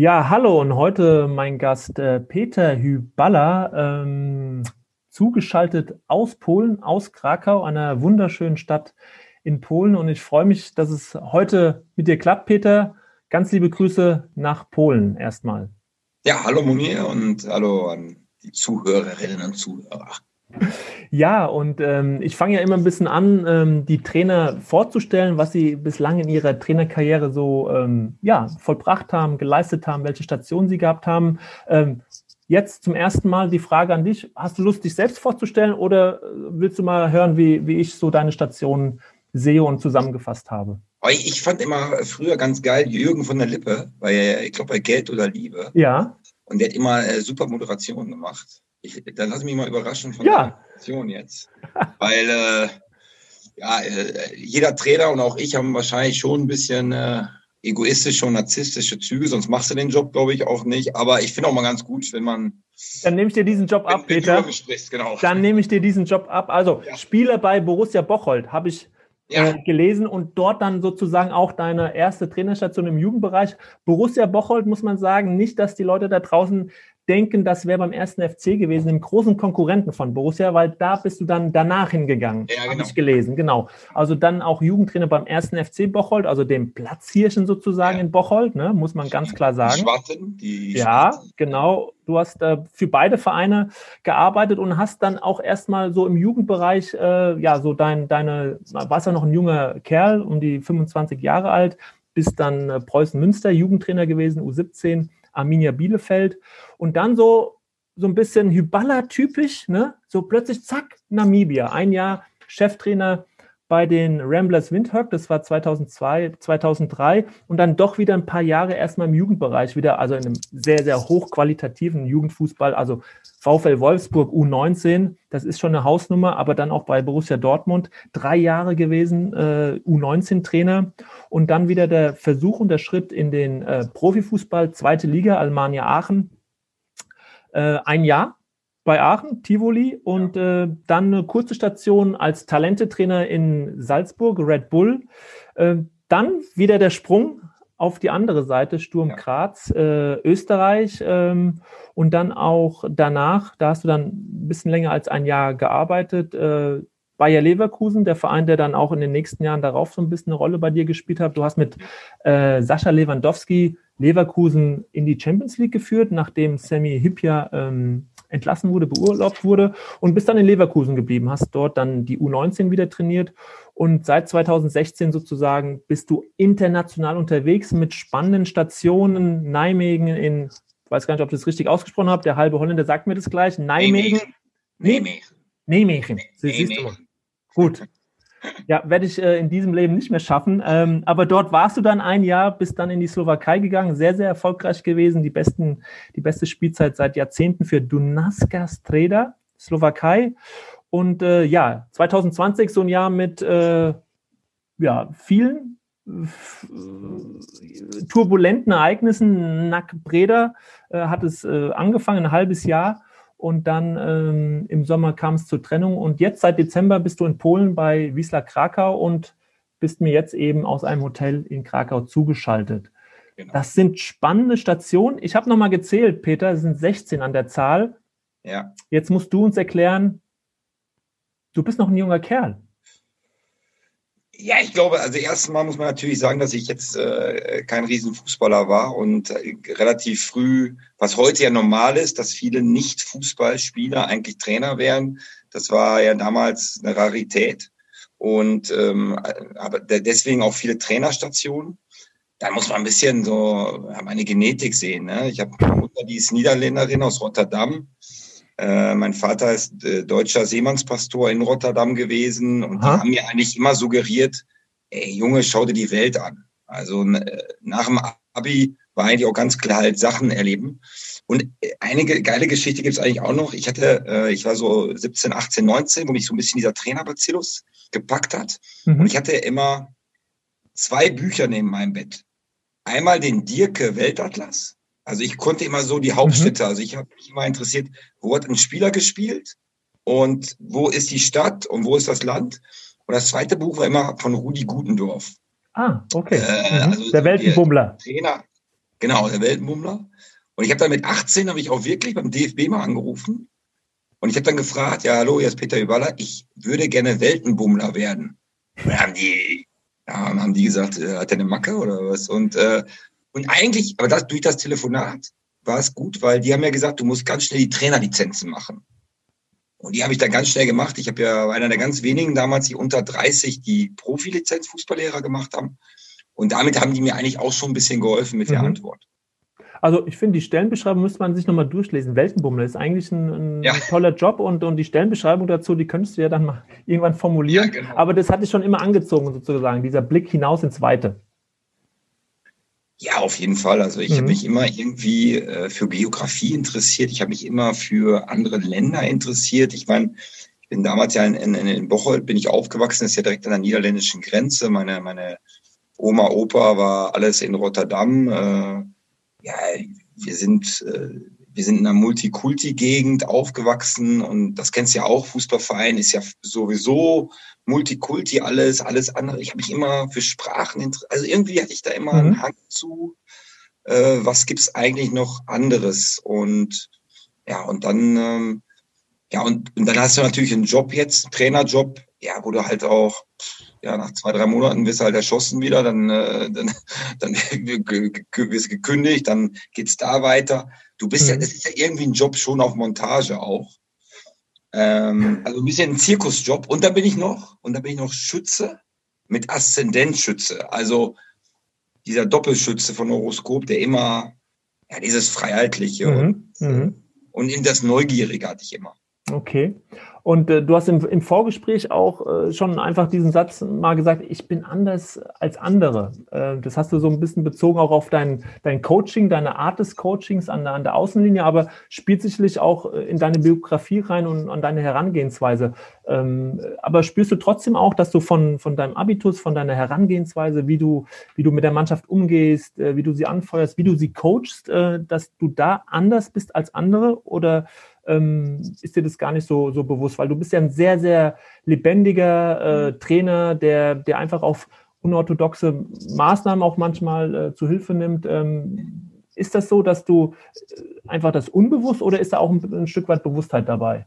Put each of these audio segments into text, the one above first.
Ja, hallo und heute mein Gast äh, Peter Hyballa, ähm, zugeschaltet aus Polen, aus Krakau, einer wunderschönen Stadt in Polen. Und ich freue mich, dass es heute mit dir klappt, Peter. Ganz liebe Grüße nach Polen erstmal. Ja, hallo Munir und hallo an die Zuhörerinnen und Zuhörer. Ja, und ähm, ich fange ja immer ein bisschen an, ähm, die Trainer vorzustellen, was sie bislang in ihrer Trainerkarriere so ähm, ja, vollbracht haben, geleistet haben, welche Stationen sie gehabt haben. Ähm, jetzt zum ersten Mal die Frage an dich: Hast du Lust, dich selbst vorzustellen oder äh, willst du mal hören, wie, wie ich so deine Stationen sehe und zusammengefasst habe? Ich fand immer früher ganz geil Jürgen von der Lippe, weil ich glaube bei Geld oder Liebe. Ja. Und der hat immer äh, super Moderation gemacht. Ich, dann lass mich mal überraschen von ja. der Moderation jetzt. weil äh, ja, äh, jeder Trainer und auch ich haben wahrscheinlich schon ein bisschen äh, egoistische und narzisstische Züge, sonst machst du den Job, glaube ich, auch nicht. Aber ich finde auch mal ganz gut, wenn man. Dann nehme ich dir diesen Job ab, wenn, Peter. Sprichst, genau. Dann nehme ich dir diesen Job ab. Also ja. Spieler bei Borussia Bocholt habe ich ja. äh, gelesen und dort dann sozusagen auch deine erste Trainerstation im Jugendbereich. Borussia Bocholt muss man sagen, nicht, dass die Leute da draußen denken, das wäre beim ersten FC gewesen, dem großen Konkurrenten von Borussia, weil da bist du dann danach hingegangen, ja, genau. habe ich gelesen, genau. Also dann auch Jugendtrainer beim ersten FC Bocholt, also dem Platzhirschen sozusagen ja. in Bocholt, ne, muss man ganz klar sagen. Die Schwarzen, die Ja, genau. Du hast äh, für beide Vereine gearbeitet und hast dann auch erstmal so im Jugendbereich, äh, ja, so dein, deine, warst ja noch ein junger Kerl, um die 25 Jahre alt, bist dann äh, Preußen Münster Jugendtrainer gewesen, U17 Arminia Bielefeld. Und dann so, so ein bisschen Hyballa-typisch, ne? so plötzlich zack, Namibia. Ein Jahr Cheftrainer bei den Ramblers Windhoek, das war 2002, 2003 und dann doch wieder ein paar Jahre erstmal im Jugendbereich wieder, also in einem sehr, sehr hochqualitativen Jugendfußball, also VfL Wolfsburg U19, das ist schon eine Hausnummer, aber dann auch bei Borussia Dortmund drei Jahre gewesen, äh, U19-Trainer und dann wieder der Versuch und der Schritt in den äh, Profifußball, zweite Liga, Almania Aachen, äh, ein Jahr bei Aachen, Tivoli und äh, dann eine kurze Station als Talentetrainer in Salzburg, Red Bull. Äh, dann wieder der Sprung auf die andere Seite, Sturm Graz, äh, Österreich ähm, und dann auch danach, da hast du dann ein bisschen länger als ein Jahr gearbeitet, äh, Bayer Leverkusen, der Verein, der dann auch in den nächsten Jahren darauf so ein bisschen eine Rolle bei dir gespielt hat. Du hast mit äh, Sascha Lewandowski Leverkusen in die Champions League geführt, nachdem Sammy Hipja ähm, entlassen wurde, beurlaubt wurde und bist dann in Leverkusen geblieben, hast dort dann die U19 wieder trainiert und seit 2016 sozusagen bist du international unterwegs mit spannenden Stationen, Nijmegen in, ich weiß gar nicht, ob ich das richtig ausgesprochen habe, der halbe Holländer sagt mir das gleich, Nijmegen. Nijmegen. Nijmegen. Nijmegen. Gut. Ja, werde ich äh, in diesem Leben nicht mehr schaffen. Ähm, aber dort warst du dann ein Jahr, bist dann in die Slowakei gegangen, sehr, sehr erfolgreich gewesen. Die, besten, die beste Spielzeit seit Jahrzehnten für Dunaska Streda, Slowakei. Und äh, ja, 2020 so ein Jahr mit äh, ja, vielen turbulenten Ereignissen. Nack Breda äh, hat es äh, angefangen, ein halbes Jahr und dann ähm, im Sommer kam es zur Trennung. Und jetzt seit Dezember bist du in Polen bei Wisla Krakau und bist mir jetzt eben aus einem Hotel in Krakau zugeschaltet. Genau. Das sind spannende Stationen. Ich habe nochmal gezählt, Peter, es sind 16 an der Zahl. Ja. Jetzt musst du uns erklären, du bist noch ein junger Kerl. Ja, ich glaube, also erstmal muss man natürlich sagen, dass ich jetzt äh, kein Riesenfußballer war und äh, relativ früh, was heute ja normal ist, dass viele Nicht-Fußballspieler eigentlich Trainer werden. Das war ja damals eine Rarität und ähm, aber deswegen auch viele Trainerstationen. Da muss man ein bisschen so meine Genetik sehen. Ne? Ich habe eine Mutter, die ist Niederländerin aus Rotterdam. Äh, mein Vater ist äh, deutscher Seemannspastor in Rotterdam gewesen und Aha. die haben mir eigentlich immer suggeriert, ey, Junge, schau dir die Welt an. Also äh, nach dem Abi war eigentlich auch ganz klar halt Sachen erleben. Und äh, einige geile Geschichte gibt es eigentlich auch noch. Ich hatte, ich war so 17, 18, 19, wo mich so ein bisschen dieser Trainerbacillus gepackt hat. Mhm. Und ich hatte immer zwei Bücher neben meinem Bett. Einmal den Dirke Weltatlas. Also ich konnte immer so die Hauptstädte, mhm. also ich habe mich immer interessiert, wo hat ein Spieler gespielt und wo ist die Stadt und wo ist das Land. Und das zweite Buch war immer von Rudi Gutendorf. Ah, okay. Äh, mhm. also der Weltenbummler. Trainer, genau, der Weltenbummler. Und ich habe dann mit 18 habe ich auch wirklich beim DFB mal angerufen und ich habe dann gefragt, ja, hallo, hier ist Peter Überler, ich würde gerne Weltenbummler werden. Und dann haben die, ja, haben die gesagt, äh, hat er eine Macke oder was? Und, äh, und eigentlich, aber das, durch das Telefonat war es gut, weil die haben ja gesagt, du musst ganz schnell die Trainerlizenzen machen. Und die habe ich dann ganz schnell gemacht. Ich habe ja einer der ganz wenigen damals, die unter 30 die Profilizenz Fußballlehrer gemacht haben. Und damit haben die mir eigentlich auch schon ein bisschen geholfen mit mhm. der Antwort. Also ich finde, die Stellenbeschreibung müsste man sich nochmal durchlesen. Weltenbummel ist eigentlich ein, ein ja. toller Job und, und die Stellenbeschreibung dazu, die könntest du ja dann mal irgendwann formulieren. Ja, genau. Aber das hat dich schon immer angezogen, sozusagen, dieser Blick hinaus ins Weite. Ja, auf jeden Fall. Also ich mhm. habe mich immer irgendwie äh, für Geografie interessiert. Ich habe mich immer für andere Länder interessiert. Ich meine, ich bin damals ja in, in, in Bocholt, bin ich aufgewachsen, das ist ja direkt an der niederländischen Grenze. Meine, meine Oma, Opa war alles in Rotterdam. Äh, ja, wir sind, äh, wir sind in einer Multikulti-Gegend aufgewachsen und das kennst du ja auch. Fußballverein ist ja sowieso Multikulti alles, alles andere. Ich habe mich immer für Sprachen interessiert. Also irgendwie hatte ich da immer mhm. einen Hang zu. Äh, was gibt's eigentlich noch anderes? Und ja, und dann, ähm, ja, und, und dann hast du natürlich einen Job jetzt, einen Trainerjob, ja, wo du halt auch, ja, nach zwei, drei Monaten wirst du halt erschossen wieder, dann, äh, dann, dann wirst du gekündigt, dann geht's da weiter. Du bist mhm. ja, das ist ja irgendwie ein Job schon auf Montage auch. Ähm, also ein bisschen ein Zirkusjob. Und da bin ich noch, und da bin ich noch Schütze mit Aszendentschütze. Also dieser Doppelschütze von Horoskop, der immer, ja, dieses Freiheitliche mhm. und, mhm. und in das Neugierige hatte ich immer. Okay. Und äh, du hast im, im Vorgespräch auch äh, schon einfach diesen Satz mal gesagt, ich bin anders als andere. Äh, das hast du so ein bisschen bezogen auch auf dein, dein Coaching, deine Art des Coachings an der, an der Außenlinie, aber spielt sicherlich auch äh, in deine Biografie rein und an deine Herangehensweise. Ähm, aber spürst du trotzdem auch, dass du von, von deinem Abitus, von deiner Herangehensweise, wie du, wie du mit der Mannschaft umgehst, äh, wie du sie anfeuerst, wie du sie coachst, äh, dass du da anders bist als andere oder ähm, ist dir das gar nicht so, so bewusst, weil du bist ja ein sehr, sehr lebendiger äh, mhm. Trainer, der, der einfach auf unorthodoxe Maßnahmen auch manchmal äh, zu Hilfe nimmt. Ähm, ist das so, dass du äh, einfach das unbewusst oder ist da auch ein, ein Stück weit Bewusstheit dabei?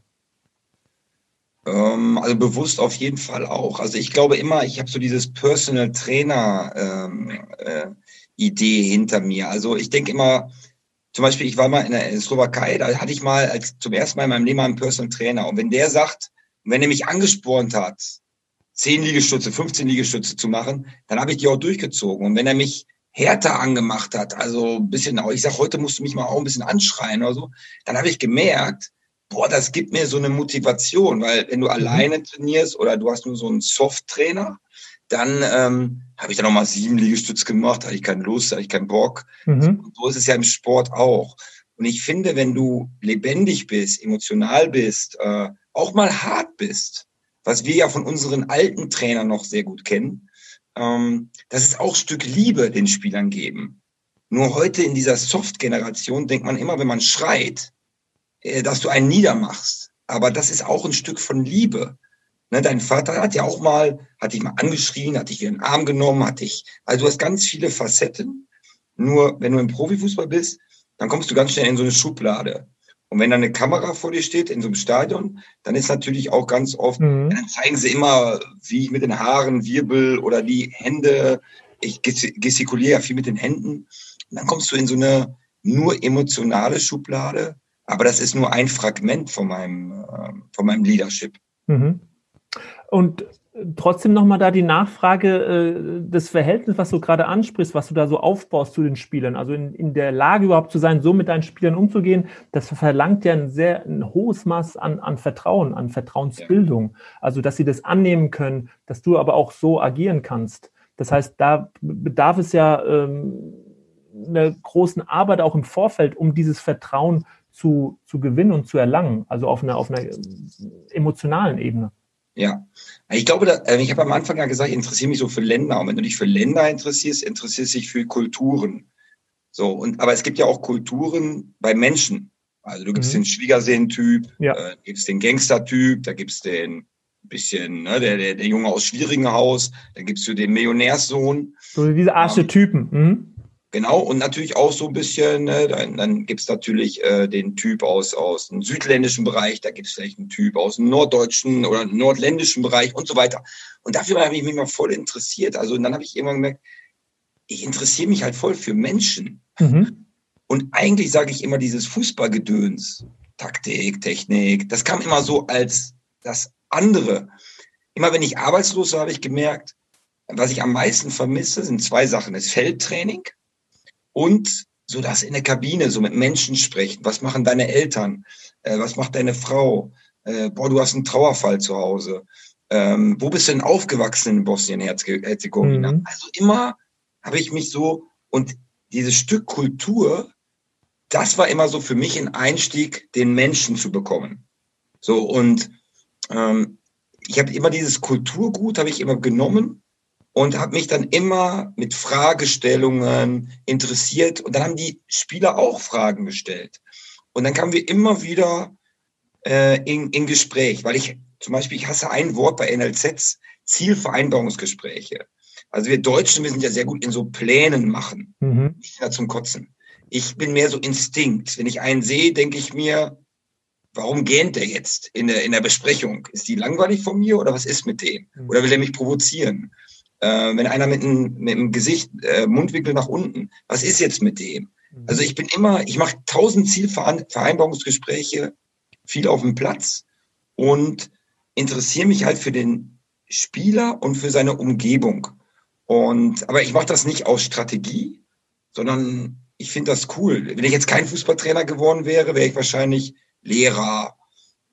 Ähm, also bewusst auf jeden Fall auch. Also ich glaube immer, ich habe so dieses Personal Trainer ähm, äh, Idee hinter mir. Also ich denke immer, zum Beispiel, ich war mal in der Slowakei, da hatte ich mal als zum ersten Mal in meinem Leben einen Personal Trainer. Und wenn der sagt, wenn er mich angespornt hat, 10 Liegestütze, 15 Liegestütze zu machen, dann habe ich die auch durchgezogen. Und wenn er mich härter angemacht hat, also ein bisschen, ich sag, heute musst du mich mal auch ein bisschen anschreien oder so, dann habe ich gemerkt, boah, das gibt mir so eine Motivation, weil wenn du mhm. alleine trainierst oder du hast nur so einen Soft-Trainer, dann ähm, habe ich dann nochmal sieben Liegestütze gemacht, hatte ich keine Lust, hatte ich keinen Bock. Mhm. So ist es ja im Sport auch. Und ich finde, wenn du lebendig bist, emotional bist, äh, auch mal hart bist, was wir ja von unseren alten Trainern noch sehr gut kennen, ähm, das ist auch Stück Liebe den Spielern geben. Nur heute in dieser Soft-Generation denkt man immer, wenn man schreit, äh, dass du einen niedermachst. Aber das ist auch ein Stück von Liebe. Ne, dein Vater hat ja auch mal, hat dich mal angeschrien, hat dich in den Arm genommen, hat dich, also du hast ganz viele Facetten. Nur wenn du im Profifußball bist, dann kommst du ganz schnell in so eine Schublade. Und wenn da eine Kamera vor dir steht in so einem Stadion, dann ist natürlich auch ganz oft, mhm. dann zeigen sie immer, wie ich mit den Haaren wirbel oder die Hände, ich gestikuliere ja viel mit den Händen. Und dann kommst du in so eine nur emotionale Schublade, aber das ist nur ein Fragment von meinem, äh, von meinem Leadership. Mhm. Und trotzdem nochmal da die Nachfrage, äh, das Verhältnis, was du gerade ansprichst, was du da so aufbaust zu den Spielern, also in, in der Lage überhaupt zu sein, so mit deinen Spielern umzugehen, das verlangt ja ein sehr ein hohes Maß an, an Vertrauen, an Vertrauensbildung. Also, dass sie das annehmen können, dass du aber auch so agieren kannst. Das heißt, da bedarf es ja ähm, einer großen Arbeit auch im Vorfeld, um dieses Vertrauen zu, zu gewinnen und zu erlangen, also auf einer, auf einer emotionalen Ebene. Ja, ich glaube, da, äh, ich habe am Anfang ja gesagt, ich interessiere mich so für Länder. Und wenn du dich für Länder interessierst, interessierst du dich für Kulturen. So, und, aber es gibt ja auch Kulturen bei Menschen. Also du gibst mhm. den Schwiegersehen-Typ, ja. äh, gibst den Gangster-Typ, da gibt's den bisschen, ne, der, der, der Junge aus Schwieringenhaus, da gibst du den Millionärssohn. So diese Archetypen. Mhm. Genau, und natürlich auch so ein bisschen, ne, dann, dann gibt es natürlich äh, den Typ aus, aus dem südländischen Bereich, da gibt es vielleicht einen Typ aus dem norddeutschen oder nordländischen Bereich und so weiter. Und dafür habe ich mich mal voll interessiert. Also und dann habe ich irgendwann gemerkt, ich interessiere mich halt voll für Menschen. Mhm. Und eigentlich sage ich immer dieses Fußballgedöns, Taktik, Technik, das kam immer so als das andere. Immer wenn ich arbeitslos war, habe ich gemerkt, was ich am meisten vermisse, sind zwei Sachen. Das Feldtraining und so das in der Kabine, so mit Menschen sprechen. Was machen deine Eltern? Äh, was macht deine Frau? Äh, boah, du hast einen Trauerfall zu Hause. Ähm, wo bist du denn aufgewachsen in Bosnien-Herzegowina? Mhm. Also immer habe ich mich so, und dieses Stück Kultur, das war immer so für mich ein Einstieg, den Menschen zu bekommen. So, und ähm, ich habe immer dieses Kulturgut, habe ich immer genommen und habe mich dann immer mit Fragestellungen interessiert. Und dann haben die Spieler auch Fragen gestellt. Und dann kamen wir immer wieder äh, in, in Gespräch, weil ich zum Beispiel, ich hasse ein Wort bei NLZs, Zielvereinbarungsgespräche. Also wir Deutschen, wir sind ja sehr gut in so Plänen machen. Mhm. Ich bin zum Kotzen. Ich bin mehr so Instinkt. Wenn ich einen sehe, denke ich mir, warum gähnt der jetzt in der, in der Besprechung? Ist die langweilig von mir oder was ist mit dem? Mhm. Oder will er mich provozieren? Äh, wenn einer mit einem, mit dem Gesicht, äh, Mundwinkel nach unten, was ist jetzt mit dem? Mhm. Also ich bin immer, ich mache tausend Zielvereinbarungsgespräche, viel auf dem Platz und interessiere mich halt für den Spieler und für seine Umgebung. Und aber ich mache das nicht aus Strategie, sondern ich finde das cool. Wenn ich jetzt kein Fußballtrainer geworden wäre, wäre ich wahrscheinlich Lehrer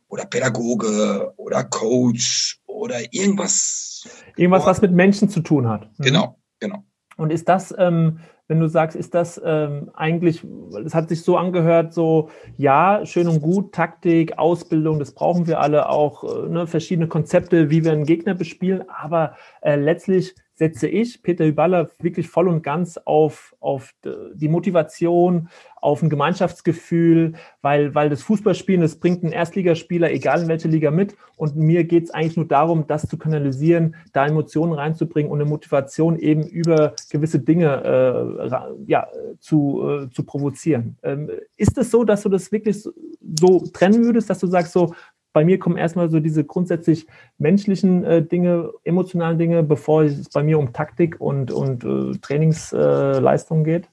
oder Pädagoge oder Coach oder irgendwas. Irgendwas, was mit Menschen zu tun hat. Mhm. Genau, genau. Und ist das, ähm, wenn du sagst, ist das ähm, eigentlich, es hat sich so angehört, so, ja, schön und gut, Taktik, Ausbildung, das brauchen wir alle auch, äh, ne, verschiedene Konzepte, wie wir einen Gegner bespielen, aber äh, letztlich setze ich, Peter Hüballer, wirklich voll und ganz auf, auf die Motivation, auf ein Gemeinschaftsgefühl, weil, weil das Fußballspielen, das bringt einen Erstligaspieler, egal in welche Liga mit. Und mir geht es eigentlich nur darum, das zu kanalisieren, da Emotionen reinzubringen und eine Motivation eben über gewisse Dinge äh, ja, zu, äh, zu provozieren. Ähm, ist es so, dass du das wirklich so trennen würdest, dass du sagst, so, bei mir kommen erstmal so diese grundsätzlich menschlichen äh, Dinge, emotionalen Dinge, bevor es bei mir um Taktik und, und äh, Trainingsleistung geht?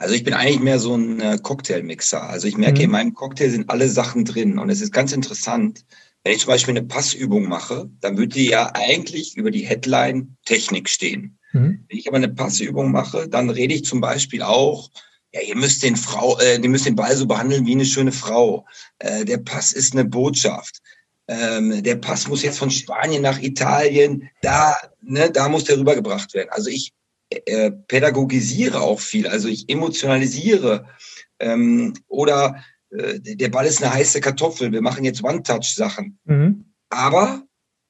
Also ich bin eigentlich mehr so ein äh, Cocktailmixer. Also ich merke, mhm. in meinem Cocktail sind alle Sachen drin. Und es ist ganz interessant, wenn ich zum Beispiel eine Passübung mache, dann würde die ja eigentlich über die Headline Technik stehen. Mhm. Wenn ich aber eine Passübung mache, dann rede ich zum Beispiel auch ja, ihr müsst den Frau, äh, ihr müsst den Ball so behandeln wie eine schöne Frau. Äh, der Pass ist eine Botschaft. Ähm, der Pass muss jetzt von Spanien nach Italien, da, ne, da muss der rübergebracht werden. Also ich äh, pädagogisiere auch viel, also ich emotionalisiere ähm, oder äh, der Ball ist eine heiße Kartoffel, wir machen jetzt One-Touch-Sachen. Mhm. Aber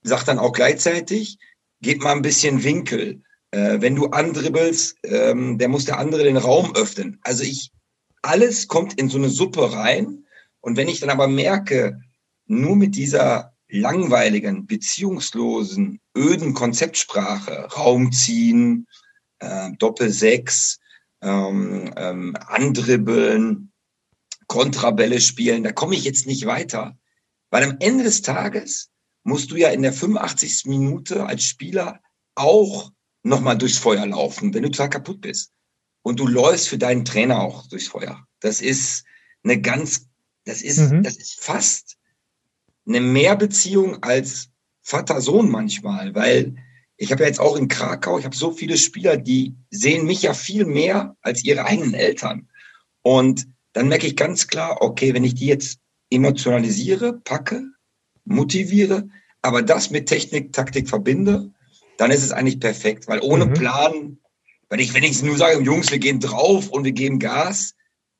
sagt dann auch gleichzeitig, gebt mal ein bisschen Winkel äh, wenn du andribbelst, ähm, der muss der andere den Raum öffnen. Also ich, alles kommt in so eine Suppe rein. Und wenn ich dann aber merke, nur mit dieser langweiligen, beziehungslosen, öden Konzeptsprache, Raum ziehen, äh, Doppelsechs, ähm, ähm, andribbeln, Kontrabälle spielen, da komme ich jetzt nicht weiter. Weil am Ende des Tages musst du ja in der 85. Minute als Spieler auch nochmal durchs Feuer laufen, wenn du total kaputt bist. Und du läufst für deinen Trainer auch durchs Feuer. Das ist eine ganz, das ist, mhm. das ist fast eine Mehrbeziehung als Vater-Sohn manchmal, weil ich habe ja jetzt auch in Krakau, ich habe so viele Spieler, die sehen mich ja viel mehr als ihre eigenen Eltern. Und dann merke ich ganz klar, okay, wenn ich die jetzt emotionalisiere, packe, motiviere, aber das mit Technik, Taktik verbinde, dann ist es eigentlich perfekt, weil ohne mhm. Plan, wenn ich, wenn ich nur sage, Jungs, wir gehen drauf und wir geben Gas,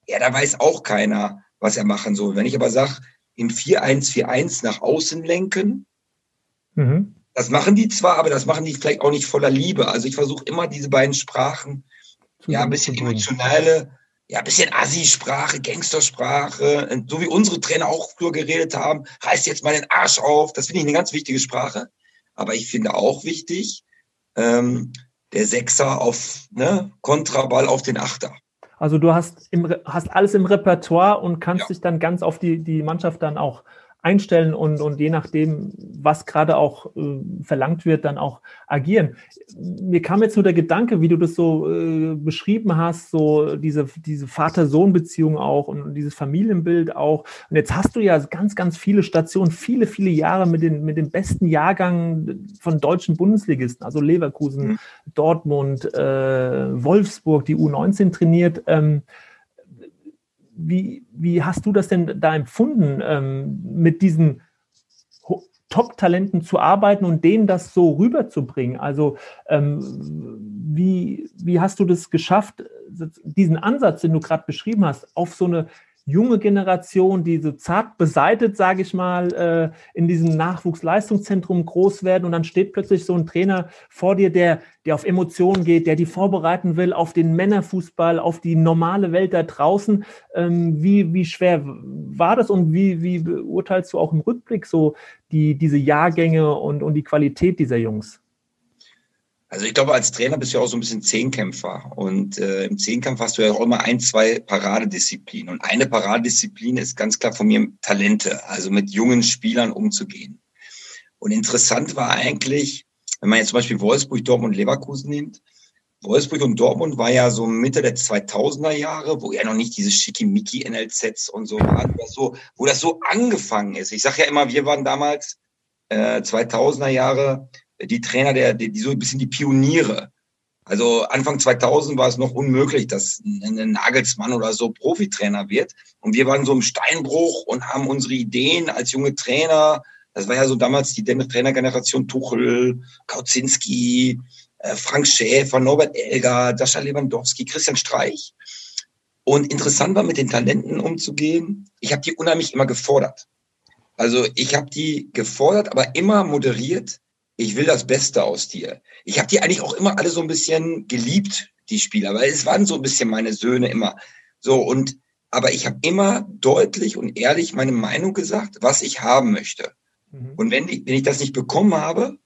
ja, da weiß auch keiner, was er machen soll. Wenn ich aber sage, im 4-1-4-1 nach außen lenken, mhm. Das machen die zwar, aber das machen die vielleicht auch nicht voller Liebe. Also ich versuche immer diese beiden Sprachen, ja, ein bisschen emotionale, ja, ein bisschen Assi-Sprache, Gangstersprache, so wie unsere Trainer auch früher geredet haben, reißt jetzt mal den Arsch auf. Das finde ich eine ganz wichtige Sprache. Aber ich finde auch wichtig, ähm, der Sechser auf ne, Kontraball auf den Achter. Also du hast, im, hast alles im Repertoire und kannst ja. dich dann ganz auf die, die Mannschaft dann auch einstellen und, und je nachdem, was gerade auch äh, verlangt wird, dann auch agieren. Mir kam jetzt nur der Gedanke, wie du das so äh, beschrieben hast, so diese, diese Vater-Sohn-Beziehung auch und dieses Familienbild auch. Und jetzt hast du ja ganz, ganz viele Stationen, viele, viele Jahre mit den, mit den besten Jahrgängen von deutschen Bundesligisten, also Leverkusen, mhm. Dortmund, äh, Wolfsburg, die U19 trainiert. Ähm, wie, wie hast du das denn da empfunden, ähm, mit diesen Top-Talenten zu arbeiten und denen das so rüberzubringen? Also ähm, wie, wie hast du das geschafft, diesen Ansatz, den du gerade beschrieben hast, auf so eine junge Generation, die so zart beseitet, sage ich mal, äh, in diesem Nachwuchsleistungszentrum groß werden und dann steht plötzlich so ein Trainer vor dir, der, der auf Emotionen geht, der die vorbereiten will auf den Männerfußball, auf die normale Welt da draußen. Ähm, wie, wie schwer war das und wie, wie beurteilst du auch im Rückblick so die, diese Jahrgänge und, und die Qualität dieser Jungs? Also ich glaube, als Trainer bist du ja auch so ein bisschen Zehnkämpfer. Und äh, im Zehnkampf hast du ja auch immer ein, zwei Paradedisziplinen. Und eine Paradedisziplin ist ganz klar von mir Talente, also mit jungen Spielern umzugehen. Und interessant war eigentlich, wenn man jetzt zum Beispiel Wolfsburg, Dortmund, Leverkusen nimmt, Wolfsburg und Dortmund war ja so Mitte der 2000er Jahre, wo ja noch nicht diese schickimicki NLZs und so waren, so, wo das so angefangen ist. Ich sage ja immer, wir waren damals äh, 2000er Jahre die Trainer, der, die, die so ein bisschen die Pioniere. Also Anfang 2000 war es noch unmöglich, dass ein Nagelsmann oder so Profitrainer wird. Und wir waren so im Steinbruch und haben unsere Ideen als junge Trainer. Das war ja so damals die Trainergeneration Tuchel, Kautzinski, äh, Frank Schäfer, Norbert Elger, Dascha Lewandowski, Christian Streich. Und interessant war, mit den Talenten umzugehen. Ich habe die unheimlich immer gefordert. Also ich habe die gefordert, aber immer moderiert ich will das Beste aus dir. Ich habe die eigentlich auch immer alle so ein bisschen geliebt, die Spieler, weil es waren so ein bisschen meine Söhne immer. So und aber ich habe immer deutlich und ehrlich meine Meinung gesagt, was ich haben möchte. Mhm. Und wenn ich, wenn ich das nicht bekommen habe,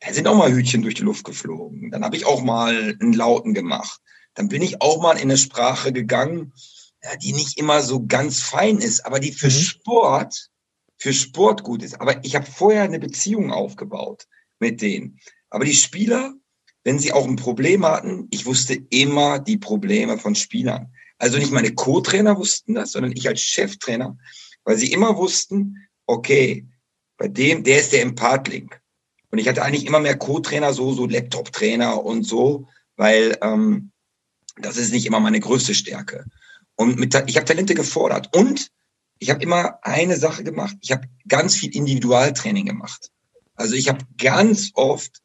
dann sind auch mal Hütchen durch die Luft geflogen. Dann habe ich auch mal einen Lauten gemacht. Dann bin ich auch mal in eine Sprache gegangen, ja, die nicht immer so ganz fein ist, aber die für mhm. Sport, für Sport gut ist. Aber ich habe vorher eine Beziehung aufgebaut mit denen. Aber die Spieler, wenn sie auch ein Problem hatten, ich wusste immer die Probleme von Spielern. Also nicht meine Co-Trainer wussten das, sondern ich als Cheftrainer, weil sie immer wussten, okay, bei dem, der ist der Empath-Link. Und ich hatte eigentlich immer mehr Co-Trainer, so, so Laptop-Trainer und so, weil ähm, das ist nicht immer meine größte Stärke. Und mit, ich habe Talente gefordert. Und ich habe immer eine Sache gemacht. Ich habe ganz viel Individualtraining gemacht. Also ich habe ganz oft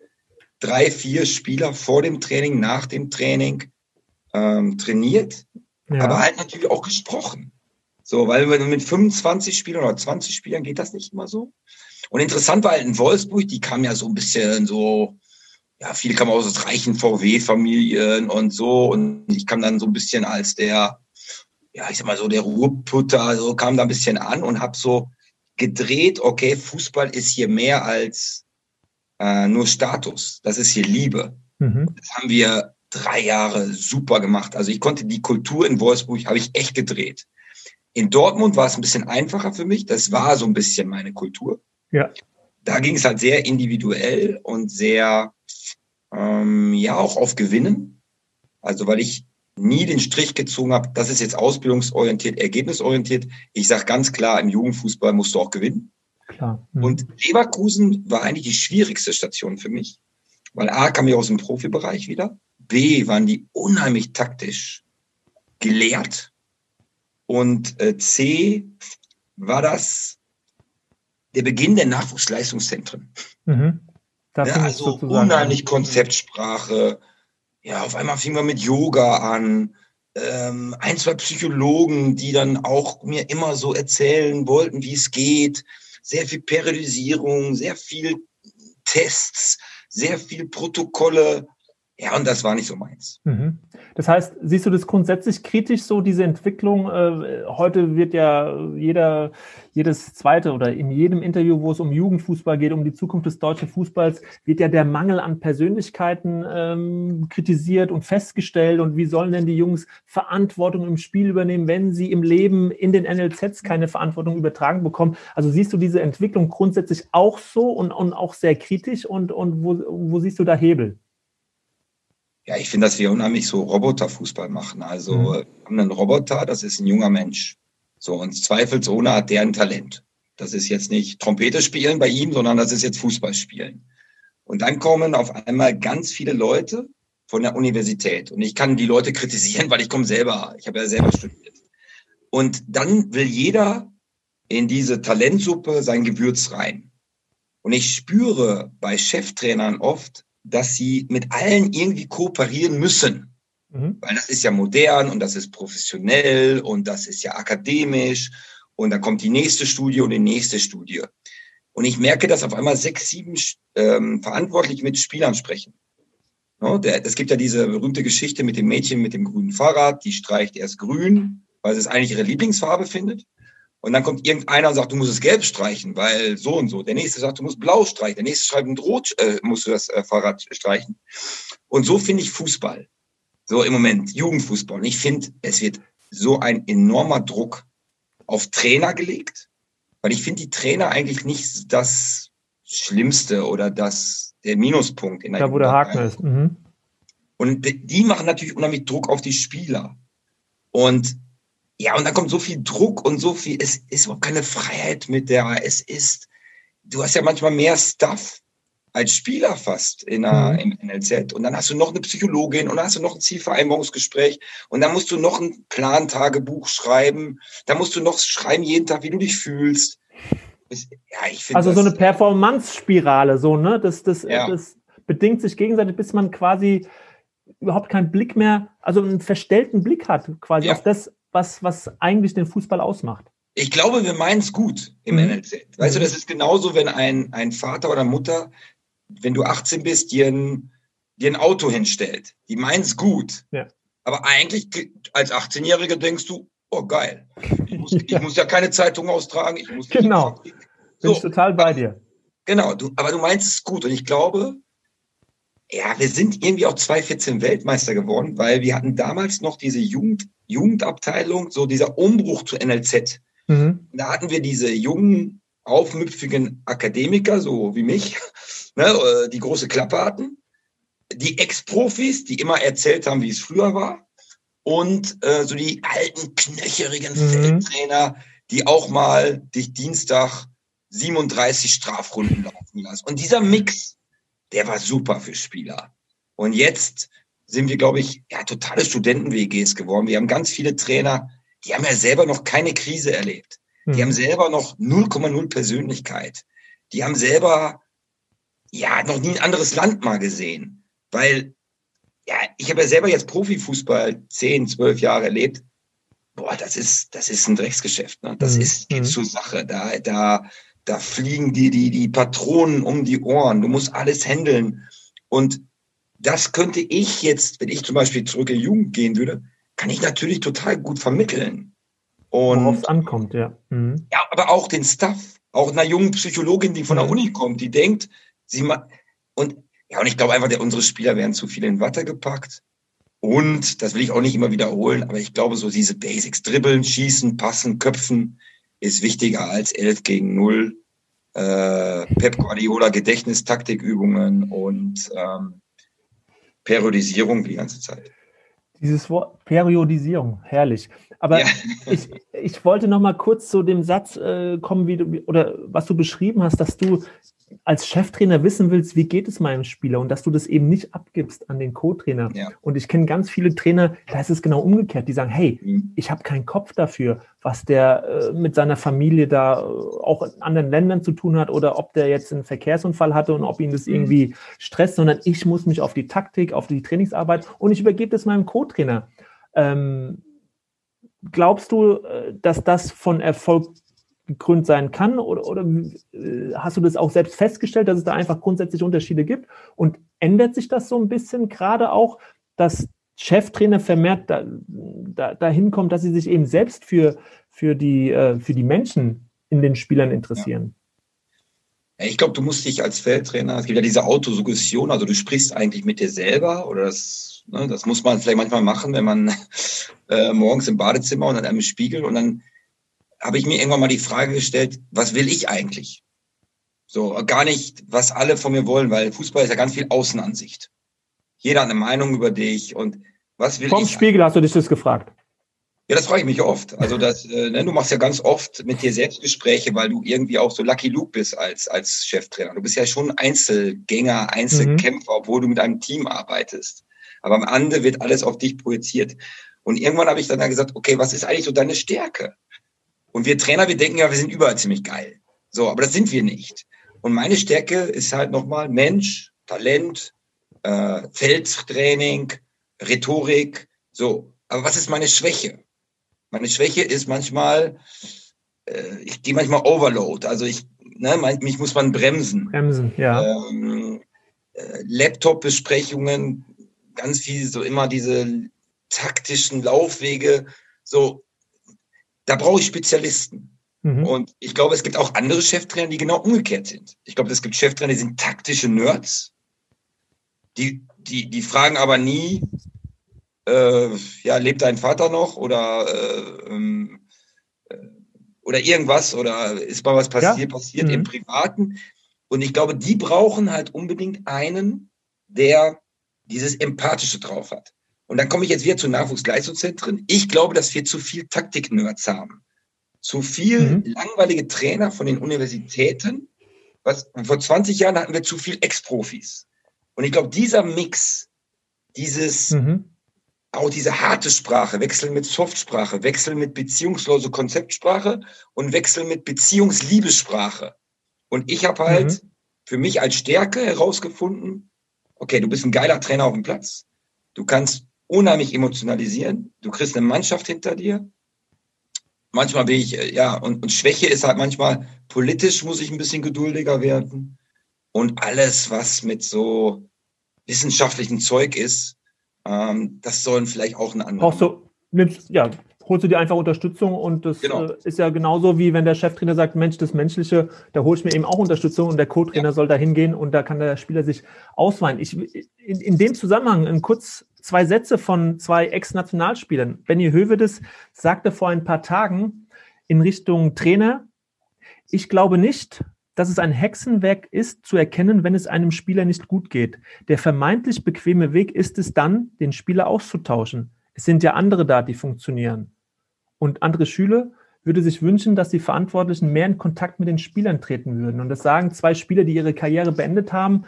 drei, vier Spieler vor dem Training, nach dem Training ähm, trainiert, ja. aber halt natürlich auch gesprochen. So, weil mit 25 Spielern oder 20 Spielern geht das nicht immer so. Und interessant war halt in Wolfsburg, die kamen ja so ein bisschen so, ja, viele kamen aus reichen VW-Familien und so. Und ich kam dann so ein bisschen als der, ja, ich sag mal so, der Ruhrputter, so kam da ein bisschen an und habe so gedreht, okay, Fußball ist hier mehr als äh, nur Status, das ist hier Liebe. Mhm. Das haben wir drei Jahre super gemacht. Also ich konnte die Kultur in Wolfsburg, habe ich echt gedreht. In Dortmund war es ein bisschen einfacher für mich, das war so ein bisschen meine Kultur. Ja. Da ging es halt sehr individuell und sehr, ähm, ja, auch auf Gewinnen. Also weil ich nie den Strich gezogen habe, das ist jetzt ausbildungsorientiert, ergebnisorientiert. Ich sage ganz klar, im Jugendfußball musst du auch gewinnen. Klar. Mhm. Und Leverkusen war eigentlich die schwierigste Station für mich, weil A kam ich aus dem Profibereich wieder, B waren die unheimlich taktisch gelehrt und äh, C war das der Beginn der Nachwuchsleistungszentren. Mhm. Ja, also unheimlich Konzeptsprache. Ja, auf einmal fing man mit Yoga an. Ähm, ein, zwei Psychologen, die dann auch mir immer so erzählen wollten, wie es geht. Sehr viel Periodisierung, sehr viel Tests, sehr viel Protokolle. Ja, und das war nicht so meins. Mhm. Das heißt, siehst du das grundsätzlich kritisch so, diese Entwicklung? Äh, heute wird ja jeder, jedes zweite oder in jedem Interview, wo es um Jugendfußball geht, um die Zukunft des deutschen Fußballs, wird ja der Mangel an Persönlichkeiten ähm, kritisiert und festgestellt. Und wie sollen denn die Jungs Verantwortung im Spiel übernehmen, wenn sie im Leben in den NLZs keine Verantwortung übertragen bekommen? Also siehst du diese Entwicklung grundsätzlich auch so und, und auch sehr kritisch und, und wo, wo siehst du da Hebel? Ja, ich finde, dass wir unheimlich so Roboterfußball machen. Also mhm. wir haben einen Roboter, das ist ein junger Mensch. So, und zweifelsohne hat der ein Talent. Das ist jetzt nicht Trompete spielen bei ihm, sondern das ist jetzt Fußball spielen. Und dann kommen auf einmal ganz viele Leute von der Universität. Und ich kann die Leute kritisieren, weil ich komme selber, ich habe ja selber studiert. Und dann will jeder in diese Talentsuppe sein Gewürz rein. Und ich spüre bei Cheftrainern oft, dass sie mit allen irgendwie kooperieren müssen. Mhm. Weil das ist ja modern und das ist professionell und das ist ja akademisch und dann kommt die nächste Studie und die nächste Studie. Und ich merke, dass auf einmal sechs, sieben ähm, Verantwortliche mit Spielern sprechen. No, der, es gibt ja diese berühmte Geschichte mit dem Mädchen mit dem grünen Fahrrad, die streicht erst grün, weil sie es eigentlich ihre Lieblingsfarbe findet. Und dann kommt irgendeiner und sagt, du musst es gelb streichen, weil so und so. Der nächste sagt, du musst blau streichen. Der nächste schreibt, mit rot äh, musst du das äh, Fahrrad streichen. Und so finde ich Fußball. So im Moment, Jugendfußball. Und ich finde, es wird so ein enormer Druck auf Trainer gelegt, weil ich finde die Trainer eigentlich nicht das Schlimmste oder das, der Minuspunkt in der Da, wo der Haken ist. Mhm. Und die machen natürlich unheimlich Druck auf die Spieler. Und ja, und dann kommt so viel Druck und so viel, es ist überhaupt keine Freiheit mit der, es ist, du hast ja manchmal mehr Stuff als Spieler fast in der, mhm. im NLZ. Und dann hast du noch eine Psychologin und dann hast du noch ein Zielvereinbarungsgespräch und dann musst du noch ein Plantagebuch schreiben. Da musst du noch schreiben jeden Tag, wie du dich fühlst. Ja, ich finde. Also so eine Performance-Spirale, so, ne? Das, das, ja. das bedingt sich gegenseitig, bis man quasi überhaupt keinen Blick mehr, also einen verstellten Blick hat, quasi ja. auf das, was, was eigentlich den Fußball ausmacht. Ich glaube, wir meinen es gut im mhm. NLZ. Weißt mhm. du, das ist genauso, wenn ein, ein Vater oder Mutter, wenn du 18 bist, dir ein, dir ein Auto hinstellt. Die meinen es gut. Ja. Aber eigentlich als 18-Jähriger denkst du, oh geil, ich muss, ja. ich muss ja keine Zeitung austragen. Ich muss genau. Bin so. ich total bei dir. Genau, du, aber du meinst es gut. Und ich glaube, ja, wir sind irgendwie auch 2014 Weltmeister geworden, weil wir hatten damals noch diese Jugend, Jugendabteilung, so dieser Umbruch zu NLZ. Mhm. Da hatten wir diese jungen, aufmüpfigen Akademiker, so wie mich, ne, äh, die große Klappe hatten, die Ex-Profis, die immer erzählt haben, wie es früher war, und äh, so die alten, knöcherigen mhm. Feldtrainer, die auch mal dich Dienstag 37 Strafrunden laufen lassen. Und dieser Mix, der war super für Spieler. Und jetzt sind wir, glaube ich, ja, totale Studenten-WGs geworden. Wir haben ganz viele Trainer, die haben ja selber noch keine Krise erlebt. Die mhm. haben selber noch 0,0 Persönlichkeit. Die haben selber, ja, noch nie ein anderes Land mal gesehen. Weil, ja, ich habe ja selber jetzt Profifußball 10, 12 Jahre erlebt. Boah, das ist, das ist ein Drecksgeschäft. Ne? Das mhm. ist, geht hm. zur Sache. Da, da, da fliegen die, die, die Patronen um die Ohren. Du musst alles handeln. Und das könnte ich jetzt, wenn ich zum Beispiel zurück in die Jugend gehen würde, kann ich natürlich total gut vermitteln. Und Worauf es ankommt, ja. Mhm. Ja, aber auch den Stuff. Auch einer jungen Psychologin, die von der mhm. Uni kommt, die denkt, sie mal, und ja, und ich glaube einfach, der, unsere Spieler werden zu viel in Watte gepackt. Und, das will ich auch nicht immer wiederholen, aber ich glaube, so diese Basics, dribbeln, schießen, passen, köpfen, ist wichtiger als 11 gegen 0. Äh, Pep Guardiola Gedächtnistaktikübungen und ähm, Periodisierung die ganze Zeit. Dieses Wort Periodisierung, herrlich. Aber ja. ich, ich wollte noch mal kurz zu dem Satz äh, kommen, wie du, oder was du beschrieben hast, dass du als Cheftrainer wissen willst, wie geht es meinem Spieler und dass du das eben nicht abgibst an den Co-Trainer. Ja. Und ich kenne ganz viele Trainer, da ist es genau umgekehrt, die sagen, hey, mhm. ich habe keinen Kopf dafür, was der äh, mit seiner Familie da äh, auch in anderen Ländern zu tun hat oder ob der jetzt einen Verkehrsunfall hatte und ob ihn das mhm. irgendwie stresst, sondern ich muss mich auf die Taktik, auf die Trainingsarbeit und ich übergebe das meinem Co-Trainer. Ähm, glaubst du, äh, dass das von Erfolg gekrönt sein kann? Oder, oder äh, hast du das auch selbst festgestellt, dass es da einfach grundsätzlich Unterschiede gibt? Und ändert sich das so ein bisschen gerade auch, dass Cheftrainer vermehrt da, da, dahin kommt, dass sie sich eben selbst für, für, die, äh, für die Menschen in den Spielern interessieren? Ja. Ich glaube, du musst dich als Feldtrainer, es gibt ja diese Autosuggestion, also du sprichst eigentlich mit dir selber oder das, ne, das muss man vielleicht manchmal machen, wenn man äh, morgens im Badezimmer und an einem Spiegel und dann habe ich mir irgendwann mal die Frage gestellt, was will ich eigentlich? So, gar nicht, was alle von mir wollen, weil Fußball ist ja ganz viel Außenansicht. Jeder hat eine Meinung über dich und was will Vom ich? Vom Spiegel hast du dich das gefragt. Ja, das frage ich mich oft. Also das, äh, ne, du machst ja ganz oft mit dir selbst Gespräche, weil du irgendwie auch so Lucky Luke bist als als Cheftrainer. Du bist ja schon Einzelgänger, Einzelkämpfer, mhm. obwohl du mit einem Team arbeitest. Aber am Ende wird alles auf dich projiziert. Und irgendwann habe ich dann gesagt, okay, was ist eigentlich so deine Stärke? Und wir Trainer, wir denken ja, wir sind überall ziemlich geil. So, aber das sind wir nicht. Und meine Stärke ist halt nochmal Mensch, Talent, äh, Feldtraining, Rhetorik. So, aber was ist meine Schwäche? Meine Schwäche ist manchmal, äh, ich gehe manchmal Overload. Also ich, ne, mich muss man bremsen. Bremsen, ja. Ähm, äh, Laptop-Besprechungen, ganz viel so immer diese taktischen Laufwege. So, da brauche ich Spezialisten. Mhm. Und ich glaube, es gibt auch andere Cheftrainer, die genau umgekehrt sind. Ich glaube, es gibt Cheftrainer, die sind taktische Nerds. Die, die, die fragen aber nie, äh, ja, lebt dein Vater noch oder, äh, ähm, äh, oder irgendwas oder ist mal was passiert, ja. passiert mhm. im Privaten. Und ich glaube, die brauchen halt unbedingt einen, der dieses Empathische drauf hat. Und dann komme ich jetzt wieder zu Nachwuchsleistungszentren. Ich glaube, dass wir zu viel Taktik-Nerds haben. Zu viel mhm. langweilige Trainer von den Universitäten. Was, vor 20 Jahren hatten wir zu viel Ex-Profis. Und ich glaube, dieser Mix, dieses, mhm. auch diese harte Sprache, Wechsel mit Softsprache, Wechsel mit beziehungslose Konzeptsprache und Wechsel mit Beziehungsliebessprache. Und ich habe halt mhm. für mich als Stärke herausgefunden, okay, du bist ein geiler Trainer auf dem Platz. Du kannst unheimlich emotionalisieren. Du kriegst eine Mannschaft hinter dir. Manchmal will ich, äh, ja, und, und Schwäche ist halt manchmal, politisch muss ich ein bisschen geduldiger werden. Und alles, was mit so wissenschaftlichem Zeug ist, ähm, das sollen vielleicht auch eine andere. Auch so, nimmst, ja, holst du dir einfach Unterstützung und das genau. äh, ist ja genauso wie wenn der Cheftrainer sagt, Mensch, das Menschliche, da hole ich mir eben auch Unterstützung und der Co-Trainer ja. soll da hingehen und da kann der Spieler sich ausweinen. Ich, in, in dem Zusammenhang ein kurz zwei Sätze von zwei Ex-Nationalspielern. Benny Hövedes sagte vor ein paar Tagen in Richtung Trainer, ich glaube nicht, dass es ein Hexenwerk ist, zu erkennen, wenn es einem Spieler nicht gut geht. Der vermeintlich bequeme Weg ist es dann, den Spieler auszutauschen. Es sind ja andere da, die funktionieren. Und andere Schüler würde sich wünschen, dass die Verantwortlichen mehr in Kontakt mit den Spielern treten würden. Und das sagen zwei Spieler, die ihre Karriere beendet haben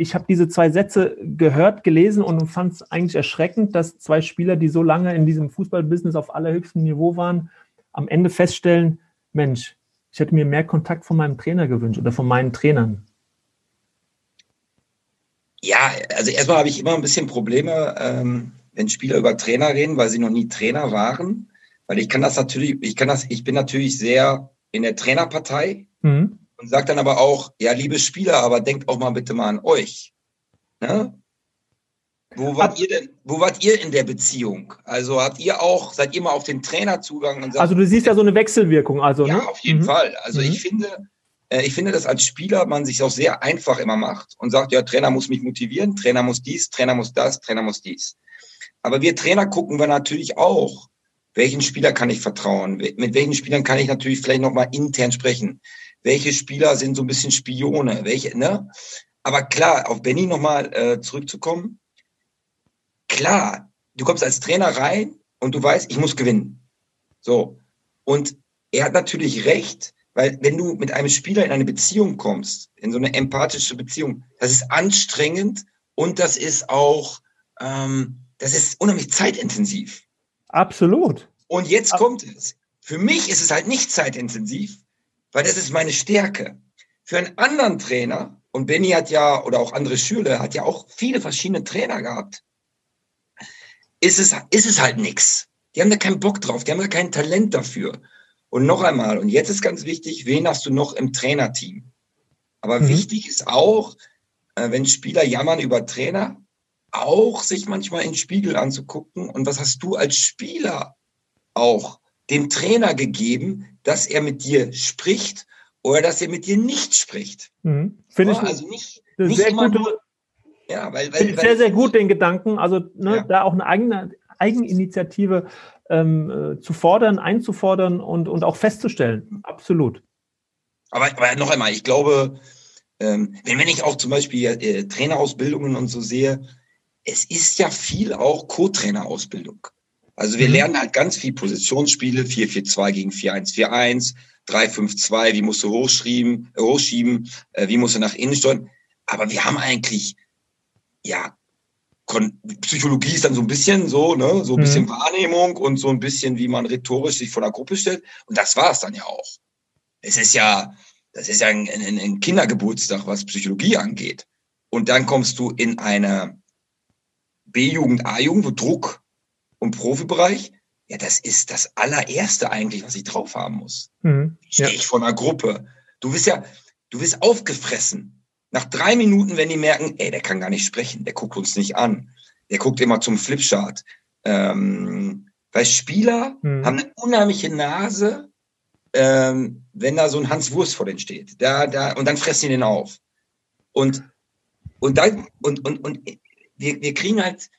ich habe diese zwei Sätze gehört, gelesen und fand es eigentlich erschreckend, dass zwei Spieler, die so lange in diesem Fußballbusiness auf allerhöchstem Niveau waren, am Ende feststellen, Mensch, ich hätte mir mehr Kontakt von meinem Trainer gewünscht oder von meinen Trainern. Ja, also erstmal habe ich immer ein bisschen Probleme, ähm, wenn Spieler über Trainer reden, weil sie noch nie Trainer waren. Weil ich kann das natürlich, ich kann das, ich bin natürlich sehr in der Trainerpartei. Mhm und sagt dann aber auch, ja, liebe Spieler, aber denkt auch mal bitte mal an euch. Ne? Wo wart ihr denn, wo wart ihr in der Beziehung? Also habt ihr auch, seid ihr mal auf den Trainer zugegangen und sagt, Also du siehst ja so eine Wechselwirkung, also. Ja, ne? auf jeden mhm. Fall. Also mhm. ich finde, äh, ich finde, dass als Spieler man sich auch sehr einfach immer macht und sagt, ja, Trainer muss mich motivieren, Trainer muss dies, Trainer muss das, Trainer muss dies. Aber wir Trainer gucken wir natürlich auch, welchen Spieler kann ich vertrauen, mit welchen Spielern kann ich natürlich vielleicht nochmal intern sprechen welche Spieler sind so ein bisschen Spione, welche, ne? Aber klar, auf Benny nochmal äh, zurückzukommen. Klar, du kommst als Trainer rein und du weißt, ich muss gewinnen. So. Und er hat natürlich recht, Weil wenn du mit einem Spieler in eine Beziehung kommst, in so eine empathische Beziehung, das ist anstrengend und das ist auch, ähm, das ist unheimlich zeitintensiv. Absolut. Und jetzt kommt es. Für mich ist es halt nicht zeitintensiv, weil das ist meine Stärke. Für einen anderen Trainer, und Benny hat ja, oder auch andere Schüler, hat ja auch viele verschiedene Trainer gehabt, ist es, ist es halt nichts. Die haben da keinen Bock drauf, die haben da kein Talent dafür. Und noch einmal, und jetzt ist ganz wichtig, wen hast du noch im Trainerteam? Aber mhm. wichtig ist auch, äh, wenn Spieler jammern über Trainer, auch sich manchmal in den Spiegel anzugucken. Und was hast du als Spieler auch dem Trainer gegeben, dass er mit dir spricht oder dass er mit dir nicht spricht? Mhm. Finde ich also nicht, nicht sehr gute, nur, ja, weil, weil, weil sehr, sehr gut den Gedanken. Also ne, ja. da auch eine eigene Eigeninitiative ähm, äh, zu fordern, einzufordern und, und auch festzustellen. Absolut. Aber, aber noch einmal, ich glaube, ähm, wenn, wenn ich auch zum Beispiel äh, Trainerausbildungen und so sehe, es ist ja viel auch Co-Trainerausbildung. Also wir mhm. lernen halt ganz viel Positionsspiele, 4-4-2 gegen 4-1-4-1, 3-5-2, wie musst du hochschieben, hochschieben äh, wie musst du nach innen steuern. Aber wir haben eigentlich, ja, Psychologie ist dann so ein bisschen so, ne, so ein bisschen mhm. Wahrnehmung und so ein bisschen, wie man rhetorisch sich vor der Gruppe stellt. Und das war es dann ja auch. Es ist ja, das ist ja ein, ein, ein Kindergeburtstag, was Psychologie angeht. Und dann kommst du in eine B-Jugend, A-Jugend, wo Druck und Profibereich, ja, das ist das allererste eigentlich, was ich drauf haben muss. Mhm. Stehe ja. ich vor einer Gruppe. Du bist ja, du bist aufgefressen. Nach drei Minuten, wenn die merken, ey, der kann gar nicht sprechen, der guckt uns nicht an, der guckt immer zum Flipchart. Ähm, weil Spieler mhm. haben eine unheimliche Nase, ähm, wenn da so ein Hans Wurst vor denen steht. Da, da, und dann fressen die den auf. Und, und dann, und, und, und wir, wir kriegen halt,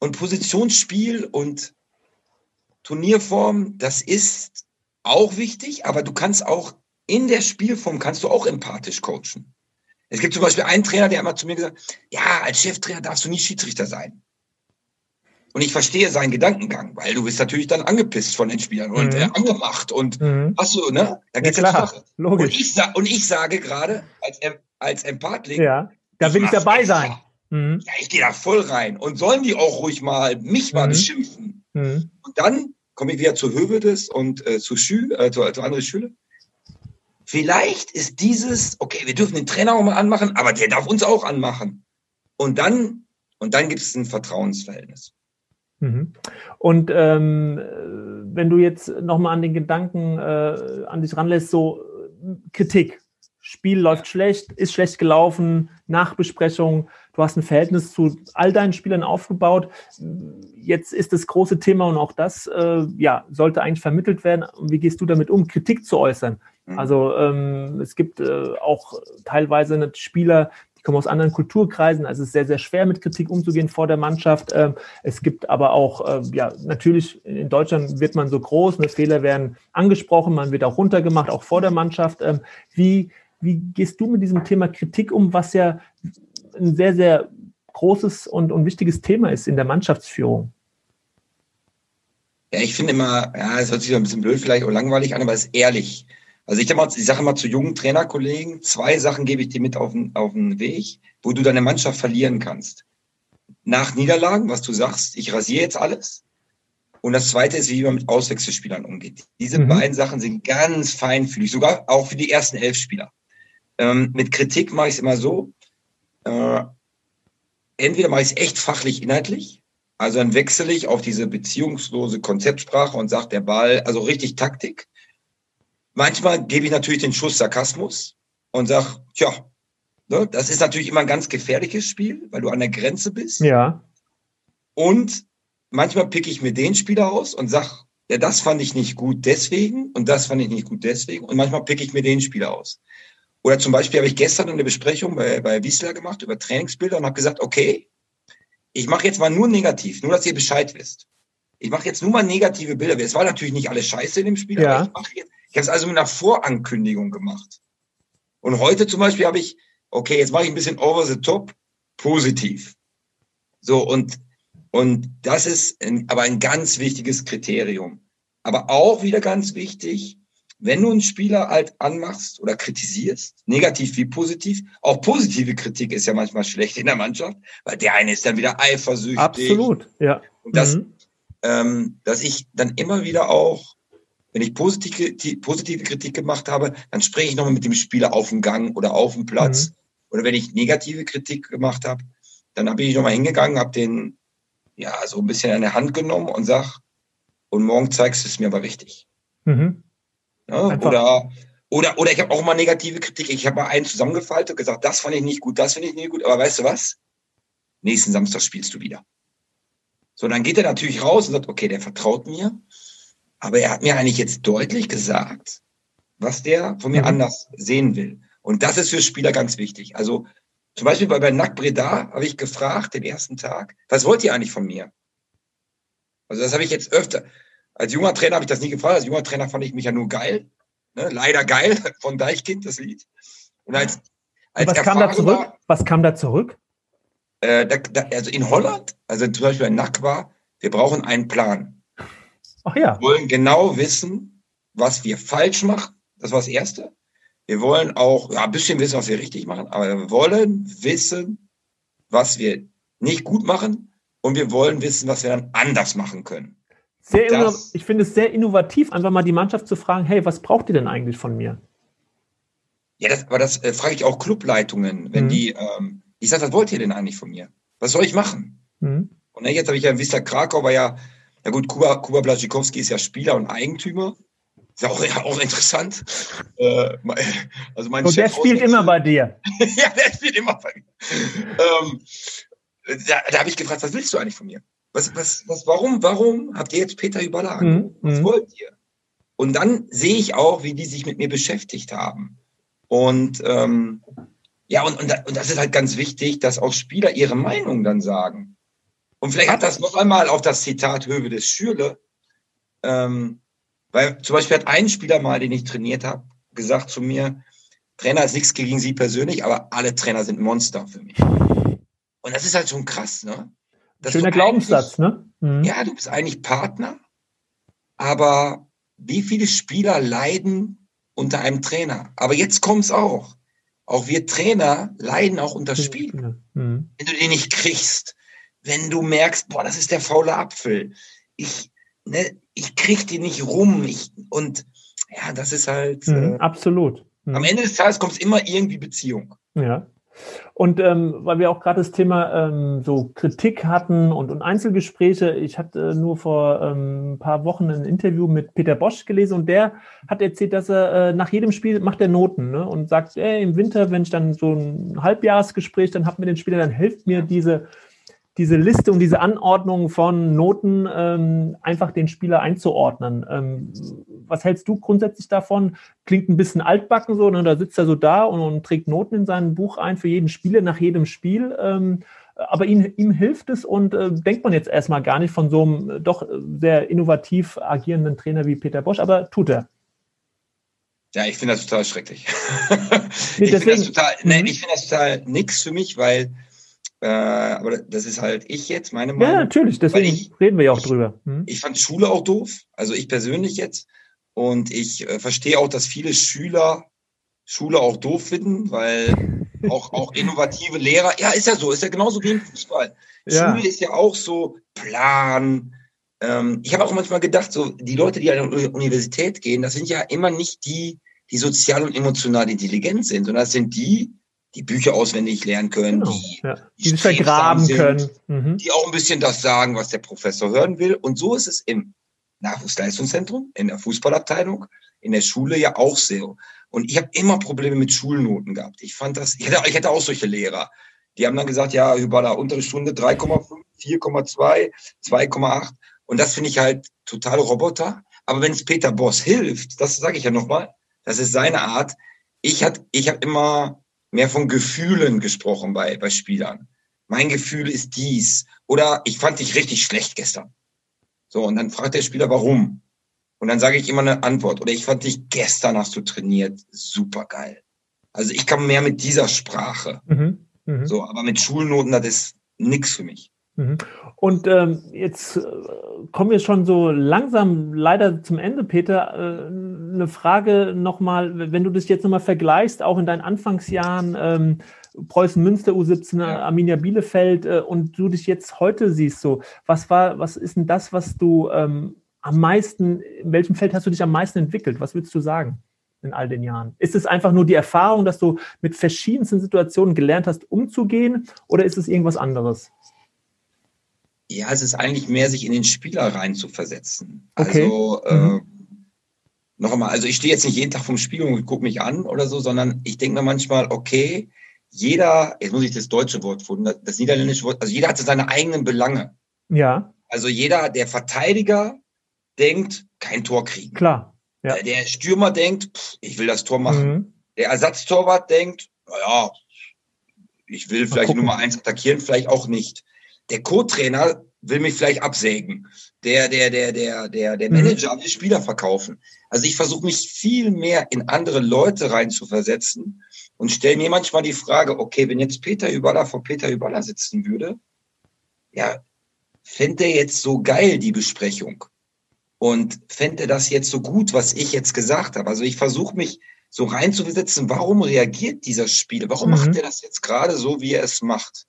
und Positionsspiel und Turnierform, das ist auch wichtig, aber du kannst auch in der Spielform kannst du auch empathisch coachen. Es gibt zum Beispiel einen Trainer, der immer zu mir gesagt, ja, als Cheftrainer darfst du nie Schiedsrichter sein. Und ich verstehe seinen Gedankengang, weil du bist natürlich dann angepisst von den Spielern und mhm. äh, angemacht und mhm. hast du, ne? Da geht's ja, klar, logisch. Und ich, und ich sage gerade als, als Empathling, ja, da will ich dabei sein. Mhm. Ja, ich gehe da voll rein. Und sollen die auch ruhig mal mich mal mhm. beschimpfen? Mhm. Und dann komme ich wieder zu Hövedes und äh, zu Schü, äh, zu, zu andere Schüler. Vielleicht ist dieses, okay, wir dürfen den Trainer auch mal anmachen, aber der darf uns auch anmachen. Und dann, und dann gibt es ein Vertrauensverhältnis. Mhm. Und ähm, wenn du jetzt nochmal an den Gedanken äh, an dich ranlässt, so äh, Kritik. Spiel läuft schlecht, ist schlecht gelaufen, Nachbesprechung, du hast ein Verhältnis zu all deinen Spielern aufgebaut. Jetzt ist das große Thema und auch das äh, ja, sollte eigentlich vermittelt werden. Wie gehst du damit um, Kritik zu äußern? Mhm. Also ähm, es gibt äh, auch teilweise Spieler, die kommen aus anderen Kulturkreisen, also es ist sehr, sehr schwer mit Kritik umzugehen vor der Mannschaft. Ähm, es gibt aber auch, äh, ja, natürlich in Deutschland wird man so groß, ne, Fehler werden angesprochen, man wird auch runtergemacht, auch vor der Mannschaft. Ähm, wie, wie gehst du mit diesem Thema Kritik um, was ja ein sehr, sehr großes und, und wichtiges Thema ist in der Mannschaftsführung? Ja, ich finde immer, ja, es hört sich ein bisschen blöd vielleicht oder langweilig an, aber es ist ehrlich. Also ich, ich sage immer zu jungen Trainerkollegen, zwei Sachen gebe ich dir mit auf den, auf den Weg, wo du deine Mannschaft verlieren kannst. Nach Niederlagen, was du sagst, ich rasiere jetzt alles. Und das zweite ist, wie man mit Auswechselspielern umgeht. Diese mhm. beiden Sachen sind ganz feinfühlig, sogar auch für die ersten elf Spieler. Ähm, mit Kritik mache ich es immer so. Äh, entweder mache ich es echt fachlich inhaltlich, also dann wechsle ich auf diese beziehungslose Konzeptsprache und sage der Ball, also richtig Taktik. Manchmal gebe ich natürlich den Schuss Sarkasmus und sag, tja, ne, das ist natürlich immer ein ganz gefährliches Spiel, weil du an der Grenze bist. Ja. Und manchmal picke ich mir den Spieler aus und sag, ja, das fand ich nicht gut deswegen und das fand ich nicht gut deswegen. Und manchmal picke ich mir den Spieler aus. Oder zum Beispiel habe ich gestern eine Besprechung bei, bei Wiesler gemacht über Trainingsbilder und habe gesagt, okay, ich mache jetzt mal nur negativ, nur dass ihr Bescheid wisst. Ich mache jetzt nur mal negative Bilder. Es war natürlich nicht alles scheiße in dem Spiel, ja. aber ich mache jetzt, ich habe es also mit einer Vorankündigung gemacht. Und heute zum Beispiel habe ich, okay, jetzt mache ich ein bisschen over the top, positiv. So, und, und das ist ein, aber ein ganz wichtiges Kriterium. Aber auch wieder ganz wichtig, wenn du einen Spieler halt anmachst oder kritisierst, negativ wie positiv, auch positive Kritik ist ja manchmal schlecht in der Mannschaft, weil der eine ist dann wieder eifersüchtig. Absolut, ja. Und das, mhm. ähm, dass ich dann immer wieder auch, wenn ich positive, positive Kritik gemacht habe, dann spreche ich nochmal mit dem Spieler auf dem Gang oder auf dem Platz. Mhm. Oder wenn ich negative Kritik gemacht habe, dann bin ich nochmal hingegangen, habe den ja so ein bisschen an der Hand genommen und sag, und morgen zeigst du es mir aber richtig. Mhm. Ja, oder, oder, oder ich habe auch mal negative Kritik. Ich habe mal einen zusammengefaltet und gesagt, das fand ich nicht gut, das finde ich nicht gut. Aber weißt du was? Nächsten Samstag spielst du wieder. So, dann geht er natürlich raus und sagt, okay, der vertraut mir. Aber er hat mir eigentlich jetzt deutlich gesagt, was der von mir mhm. anders sehen will. Und das ist für Spieler ganz wichtig. Also zum Beispiel bei, bei Nack Breda habe ich gefragt den ersten Tag, was wollt ihr eigentlich von mir? Also das habe ich jetzt öfter. Als junger Trainer habe ich das nie gefragt. Als junger Trainer fand ich mich ja nur geil. Ne? Leider geil von Deichkind, das Lied. Und als, als was kam da zurück? Was kam da zurück? Äh, da, da, also in Holland, also zum Beispiel in Nack war, wir brauchen einen Plan. Ach ja. Wir wollen genau wissen, was wir falsch machen. Das war das Erste. Wir wollen auch ja, ein bisschen wissen, was wir richtig machen, aber wir wollen wissen, was wir nicht gut machen und wir wollen wissen, was wir dann anders machen können. Sehr ich finde es sehr innovativ, einfach mal die Mannschaft zu fragen, hey, was braucht ihr denn eigentlich von mir? Ja, das, aber das äh, frage ich auch Clubleitungen, wenn mhm. die, ähm, ich sage, was wollt ihr denn eigentlich von mir? Was soll ich machen? Mhm. Und jetzt habe ich ja Vista Krakau, war ja, ja gut, Kuba, Kuba Blaschikowski ist ja Spieler und Eigentümer. Ist ja auch, ja, auch interessant. Äh, also mein und Chef der spielt immer bei dir. ja, der spielt immer bei mir. ähm, da, da habe ich gefragt, was willst du eigentlich von mir? Was, was, was, warum, warum habt ihr jetzt Peter überladen? Mhm. Was mhm. wollt ihr? Und dann sehe ich auch, wie die sich mit mir beschäftigt haben. Und ähm, ja, und, und, und das ist halt ganz wichtig, dass auch Spieler ihre Meinung dann sagen. Und vielleicht hat das noch einmal auf das Zitat Höwe des Schürle, ähm, weil zum Beispiel hat ein Spieler mal, den ich trainiert habe, gesagt zu mir, Trainer ist nichts gegen Sie persönlich, aber alle Trainer sind Monster für mich. Und das ist halt schon krass, ne? Schöner Glaubenssatz, ne? Mhm. Ja, du bist eigentlich Partner, aber wie viele Spieler leiden unter einem Trainer? Aber jetzt kommt's auch. Auch wir Trainer leiden auch unter Spielen. Mhm. Wenn du den nicht kriegst, wenn du merkst, boah, das ist der faule Apfel. Ich, ne, ich krieg die nicht rum. Ich, und ja, das ist halt. Mhm, äh, absolut. Mhm. Am Ende des Tages kommt es immer irgendwie Beziehung. Ja. Und ähm, weil wir auch gerade das Thema ähm, so Kritik hatten und, und Einzelgespräche, ich hatte nur vor ähm, ein paar Wochen ein Interview mit Peter Bosch gelesen und der hat erzählt, dass er äh, nach jedem Spiel macht er Noten ne, und sagt, ey, im Winter, wenn ich dann so ein Halbjahresgespräch dann habe mit den Spielern, dann hilft mir diese diese Liste und diese Anordnung von Noten ähm, einfach den Spieler einzuordnen. Ähm, was hältst du grundsätzlich davon? Klingt ein bisschen altbacken so, ne? da sitzt er so da und, und, trägt Noten in sein Buch ein für jeden Spieler nach jedem Spiel. Ähm, aber ihm, ihm, hilft es und äh, denkt man jetzt erstmal gar nicht von so einem äh, doch sehr innovativ agierenden Trainer wie Peter Bosch, aber tut er. Ja, ich finde das total schrecklich. Nee, ich finde das total, nee, mhm. ich finde das total nix für mich, weil äh, aber das ist halt ich jetzt, meine Meinung. Ja, natürlich, deswegen ich, reden wir ja auch ich, drüber. Hm? Ich fand Schule auch doof, also ich persönlich jetzt. Und ich äh, verstehe auch, dass viele Schüler Schule auch doof finden, weil auch, auch innovative Lehrer, ja, ist ja so, ist ja genauso wie im Fußball. Ja. Schule ist ja auch so Plan. Ähm, ich habe auch manchmal gedacht, so die Leute, die an die Universität gehen, das sind ja immer nicht die, die sozial und emotional intelligent sind, sondern das sind die, die Bücher auswendig lernen können, genau, die, ja. die, die vergraben sind, können, mhm. die auch ein bisschen das sagen, was der Professor hören will. Und so ist es im Nachwuchsleistungszentrum, in der Fußballabteilung, in der Schule ja auch sehr. Und ich habe immer Probleme mit Schulnoten gehabt. Ich fand das, ich hätte, ich hätte auch solche Lehrer. Die haben dann gesagt, ja, über der Unterrichtsstunde 3,5, 4,2, 2,8. Und das finde ich halt total Roboter. Aber wenn es Peter Boss hilft, das sage ich ja nochmal, das ist seine Art. Ich hat, ich habe immer mehr von Gefühlen gesprochen bei, bei Spielern. Mein Gefühl ist dies. Oder ich fand dich richtig schlecht gestern. So, und dann fragt der Spieler, warum? Und dann sage ich immer eine Antwort. Oder ich fand dich gestern hast du trainiert. Super geil. Also ich kann mehr mit dieser Sprache. Mhm, mh. So, aber mit Schulnoten, das ist nix für mich. Mhm. Und ähm, jetzt äh, kommen wir schon so langsam leider zum Ende, Peter. Äh, eine Frage nochmal, wenn du das jetzt nochmal vergleichst, auch in deinen Anfangsjahren, ähm, Preußen Münster U17, ja. Arminia Bielefeld äh, und du dich jetzt heute siehst, so, was war, was ist denn das, was du ähm, am meisten, in welchem Feld hast du dich am meisten entwickelt? Was würdest du sagen? in all den Jahren? Ist es einfach nur die Erfahrung, dass du mit verschiedensten Situationen gelernt hast, umzugehen, oder ist es irgendwas anderes? Ja, es ist eigentlich mehr, sich in den Spieler rein zu versetzen. Okay. Also, äh, mhm. noch einmal, also ich stehe jetzt nicht jeden Tag vom Spiegel und gucke mich an oder so, sondern ich denke mir manchmal, okay, jeder, jetzt muss ich das deutsche Wort finden, das niederländische Wort, also jeder hat seine eigenen Belange. Ja. Also jeder, der Verteidiger denkt, kein Tor kriegen. Klar. Ja. Der Stürmer denkt, pff, ich will das Tor machen. Mhm. Der Ersatztorwart denkt, naja, ich will vielleicht Nummer eins attackieren, vielleicht auch nicht der Co-Trainer will mich vielleicht absägen. Der, der, der, der, der, der mhm. Manager will Spieler verkaufen. Also ich versuche mich viel mehr in andere Leute rein zu versetzen und stelle mir manchmal die Frage, okay, wenn jetzt Peter Überler vor Peter Überler sitzen würde, ja, fände er jetzt so geil die Besprechung und fände er das jetzt so gut, was ich jetzt gesagt habe. Also ich versuche mich so reinzuversetzen, warum reagiert dieser Spieler? Warum mhm. macht er das jetzt gerade so, wie er es macht?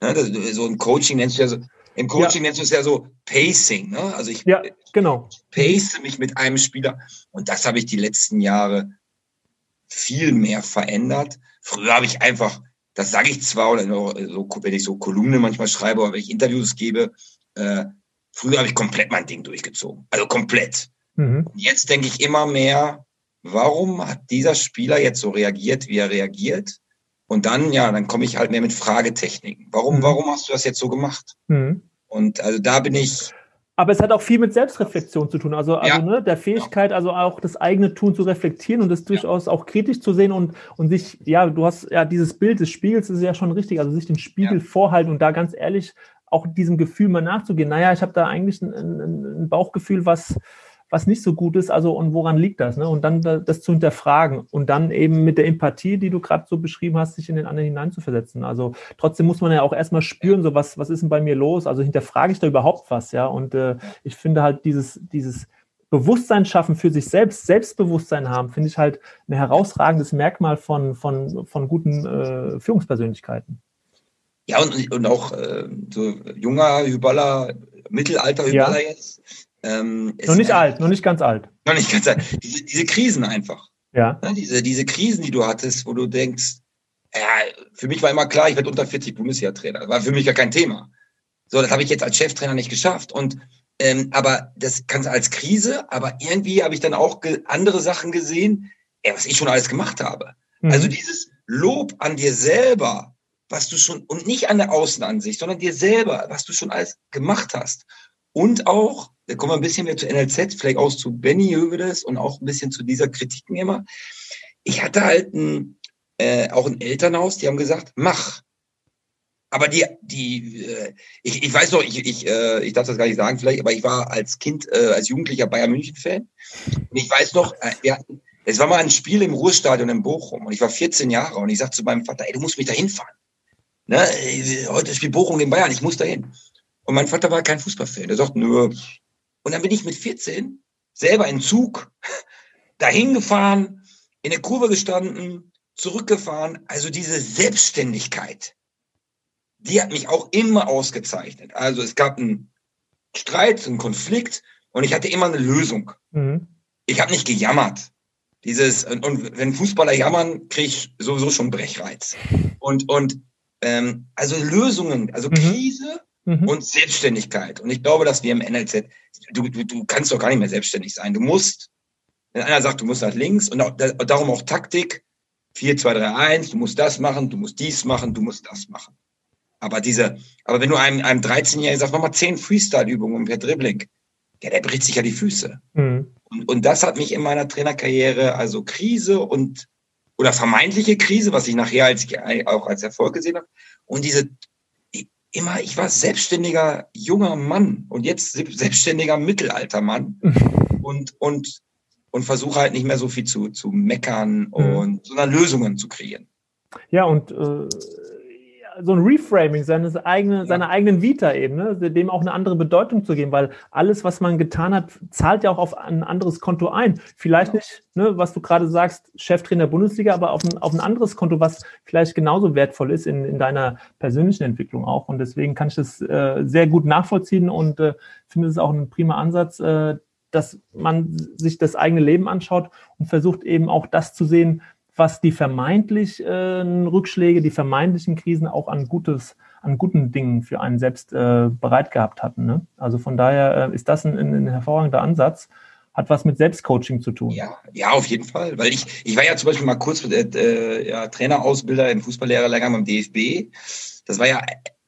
Ne, das, so ein Coaching nennst du ja so, im Coaching ja. nennst du es ja so Pacing. Ne? Also ich ja, genau. pace mich mit einem Spieler. Und das habe ich die letzten Jahre viel mehr verändert. Früher habe ich einfach, das sage ich zwar, oder so, wenn ich so Kolumnen manchmal schreibe oder wenn ich Interviews gebe, äh, früher habe ich komplett mein Ding durchgezogen. Also komplett. Mhm. Und jetzt denke ich immer mehr, warum hat dieser Spieler jetzt so reagiert, wie er reagiert? Und dann, ja, dann komme ich halt mehr mit Fragetechniken. Warum, mhm. warum hast du das jetzt so gemacht? Mhm. Und also da bin ich. Aber es hat auch viel mit Selbstreflexion zu tun, also, also ja. ne, der Fähigkeit, also auch das eigene Tun zu reflektieren und das durchaus ja. auch kritisch zu sehen und, und sich, ja, du hast ja dieses Bild des Spiegels ist ja schon richtig, also sich den Spiegel ja. vorhalten und da ganz ehrlich auch diesem Gefühl mal nachzugehen. Naja, ich habe da eigentlich ein, ein, ein Bauchgefühl, was, was nicht so gut ist, also und woran liegt das? Ne? Und dann das zu hinterfragen und dann eben mit der Empathie, die du gerade so beschrieben hast, sich in den anderen hineinzuversetzen. Also trotzdem muss man ja auch erstmal spüren, so was, was ist denn bei mir los? Also hinterfrage ich da überhaupt was, ja? Und äh, ich finde halt dieses, dieses Bewusstsein schaffen für sich selbst, Selbstbewusstsein haben, finde ich halt ein herausragendes Merkmal von, von, von guten äh, Führungspersönlichkeiten. Ja, und, und auch äh, so junger Hyballer, Mittelalter Hyballer ja. jetzt, ähm, noch nicht alt, noch nicht ganz alt. Noch nicht ganz alt. Diese, diese Krisen einfach. Ja. Ne, diese, diese Krisen, die du hattest, wo du denkst, ja, für mich war immer klar, ich werde unter 40 Bundesjahr-Trainer. Das war für mich gar kein Thema. So, das habe ich jetzt als Cheftrainer nicht geschafft. Und ähm, aber das kannst du als Krise, aber irgendwie habe ich dann auch andere Sachen gesehen, ey, was ich schon alles gemacht habe. Mhm. Also dieses Lob an dir selber, was du schon, und nicht an der Außenansicht, sondern dir selber, was du schon alles gemacht hast. Und auch da kommen wir ein bisschen mehr zu NLZ, vielleicht auch zu Benny Hövedes und auch ein bisschen zu dieser Kritik immer. Ich hatte halt ein, äh, auch ein Elternhaus, die haben gesagt, mach. Aber die, die, äh, ich, ich weiß noch, ich, ich, äh, ich darf das gar nicht sagen vielleicht, aber ich war als Kind, äh, als Jugendlicher Bayern München Fan. Und ich weiß noch, wir hatten, es war mal ein Spiel im Ruhestadion in Bochum und ich war 14 Jahre und ich sagte zu meinem Vater, ey, du musst mich da hinfahren. Ne, heute spielt Bochum gegen Bayern, ich muss da hin. Und mein Vater war kein Fußballfan. Er sagte, nö, und dann bin ich mit 14 selber in Zug dahin gefahren, in der Kurve gestanden, zurückgefahren. Also diese Selbstständigkeit, die hat mich auch immer ausgezeichnet. Also es gab einen Streit, einen Konflikt und ich hatte immer eine Lösung. Mhm. Ich habe nicht gejammert. Dieses, und, und wenn Fußballer jammern, kriege ich sowieso schon Brechreiz. Und, und ähm, also Lösungen, also mhm. Krise mhm. und Selbstständigkeit. Und ich glaube, dass wir im NLZ, du, du, du kannst doch gar nicht mehr selbstständig sein. Du musst, wenn einer sagt, du musst nach links und darum auch Taktik, 4, 2, 3, 1, du musst das machen, du musst dies machen, du musst das machen. Aber diese, aber wenn du einem, einem 13-Jährigen sagst, mach mal 10 Freestyle-Übungen per Dribbling, ja, der bricht sich ja die Füße. Mhm. Und, und das hat mich in meiner Trainerkarriere, also Krise und oder vermeintliche Krise, was ich nachher als, auch als Erfolg gesehen habe, und diese immer, ich war selbstständiger junger Mann und jetzt selbstständiger mittelalter Mann und, und, und versuche halt nicht mehr so viel zu, zu meckern mhm. und sondern Lösungen zu kreieren. Ja, und äh, so ein Reframing seines eigenen, ja. seiner eigenen Vita eben, ne? dem auch eine andere Bedeutung zu geben, weil alles, was man getan hat, zahlt ja auch auf ein anderes Konto ein. Vielleicht ja. nicht, ne, was du gerade sagst, Cheftrainer Bundesliga, aber auf ein, auf ein anderes Konto, was vielleicht genauso wertvoll ist in, in deiner persönlichen Entwicklung auch. Und deswegen kann ich das äh, sehr gut nachvollziehen und äh, finde es auch ein prima Ansatz, äh, dass man sich das eigene Leben anschaut und versucht eben auch das zu sehen, was die vermeintlichen äh, Rückschläge, die vermeintlichen Krisen auch an Gutes, an guten Dingen für einen selbst äh, bereit gehabt hatten. Ne? Also von daher äh, ist das ein, ein, hervorragender Ansatz hat was mit Selbstcoaching zu tun. Ja, ja, auf jeden Fall. Weil ich, ich war ja zum Beispiel mal kurz äh, ja, Trainerausbilder im Fußballlehrerlehrgang beim DFB. Das war ja,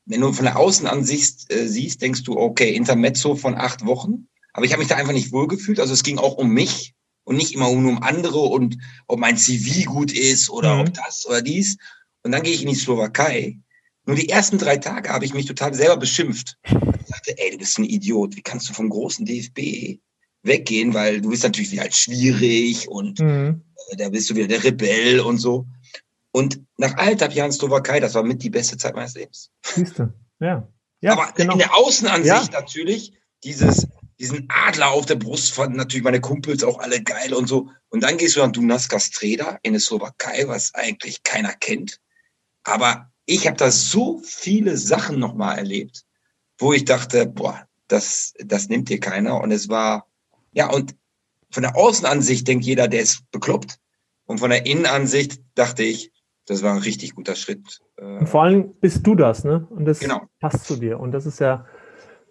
wenn du von der Außenansicht äh, siehst, denkst du, okay, Intermezzo von acht Wochen. Aber ich habe mich da einfach nicht wohlgefühlt. Also es ging auch um mich und nicht immer nur um andere und ob mein CV gut ist oder mhm. ob das oder dies. Und dann gehe ich in die Slowakei. Nur die ersten drei Tage habe ich mich total selber beschimpft. Ich dachte, ey, du bist ein Idiot. Wie kannst du vom großen DFB weggehen? Weil du bist natürlich wieder halt schwierig und mhm. Äh, da bist du wieder der Rebell und so. Und nach anderthalb Jahren Slowakei, das war mit die beste Zeit meines Lebens. Siehst du, ja. ja Aber genau. in der Außenansicht ja. natürlich dieses, diesen Adler auf der Brust fanden natürlich meine Kumpels auch alle geil und so. Und dann gehst du an Dunaska Streda in der Slowakei, was eigentlich keiner kennt. Aber ich habe da so viele Sachen nochmal erlebt, wo ich dachte, boah, das, das nimmt dir keiner. Und es war, ja, und von der Außenansicht denkt jeder, der ist bekloppt. Und von der Innenansicht dachte ich, das war ein richtig guter Schritt. Und vor allem bist du das, ne? Und das genau. passt zu dir. Und das ist ja,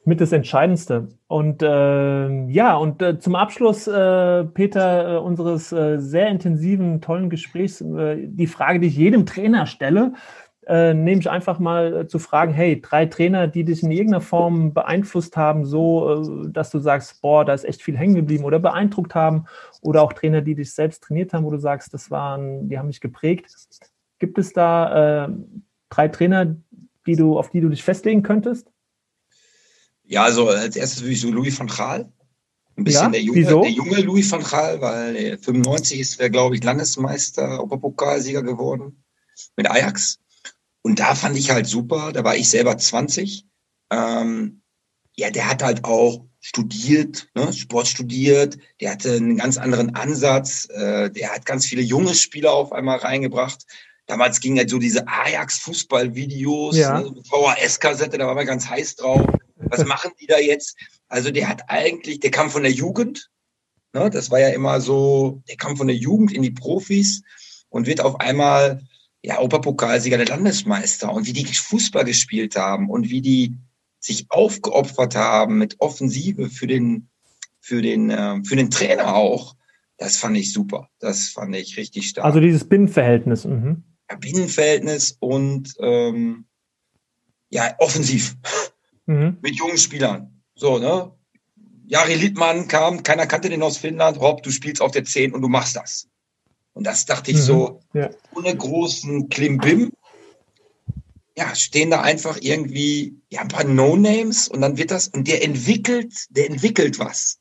mit das Entscheidendste. Und äh, ja, und äh, zum Abschluss, äh, Peter, äh, unseres äh, sehr intensiven, tollen Gesprächs, äh, die Frage, die ich jedem Trainer stelle, nehme ich einfach mal zu fragen, hey, drei Trainer, die dich in irgendeiner Form beeinflusst haben, so, dass du sagst, boah, da ist echt viel hängen geblieben oder beeindruckt haben, oder auch Trainer, die dich selbst trainiert haben, wo du sagst, das waren, die haben mich geprägt. Gibt es da drei Trainer, die du, auf die du dich festlegen könntest? Ja, also als erstes würde ich so Louis van Gaal. Ein bisschen ja, der, junge, der junge Louis van Gaal, weil 95 ist er, glaube ich, Landesmeister, Oberpokalsieger geworden mit Ajax. Und da fand ich halt super, da war ich selber 20. Ähm, ja, der hat halt auch studiert, ne, Sport studiert, der hatte einen ganz anderen Ansatz, äh, der hat ganz viele junge Spieler auf einmal reingebracht. Damals ging halt so diese Ajax-Fußball-Videos, ja. ne, VHS-Kassette, da war man ganz heiß drauf was machen die da jetzt? Also der hat eigentlich, der kam von der Jugend, ne, das war ja immer so, der kam von der Jugend in die Profis und wird auf einmal ja Europapokalsieger der Landesmeister und wie die Fußball gespielt haben und wie die sich aufgeopfert haben mit Offensive für den für den äh, für den Trainer auch. Das fand ich super. Das fand ich richtig stark. Also dieses Binnenverhältnis. Mhm. Ja, Binnenverhältnis und ähm, ja offensiv mhm. mit jungen Spielern. So, ne? Jari Littmann kam, keiner kannte den aus Finnland. Rob, du spielst auf der 10 und du machst das. Und das dachte ich mhm. so, ja. ohne großen Klimbim. Ja, stehen da einfach irgendwie ja, ein paar No-Names und dann wird das, und der entwickelt, der entwickelt was.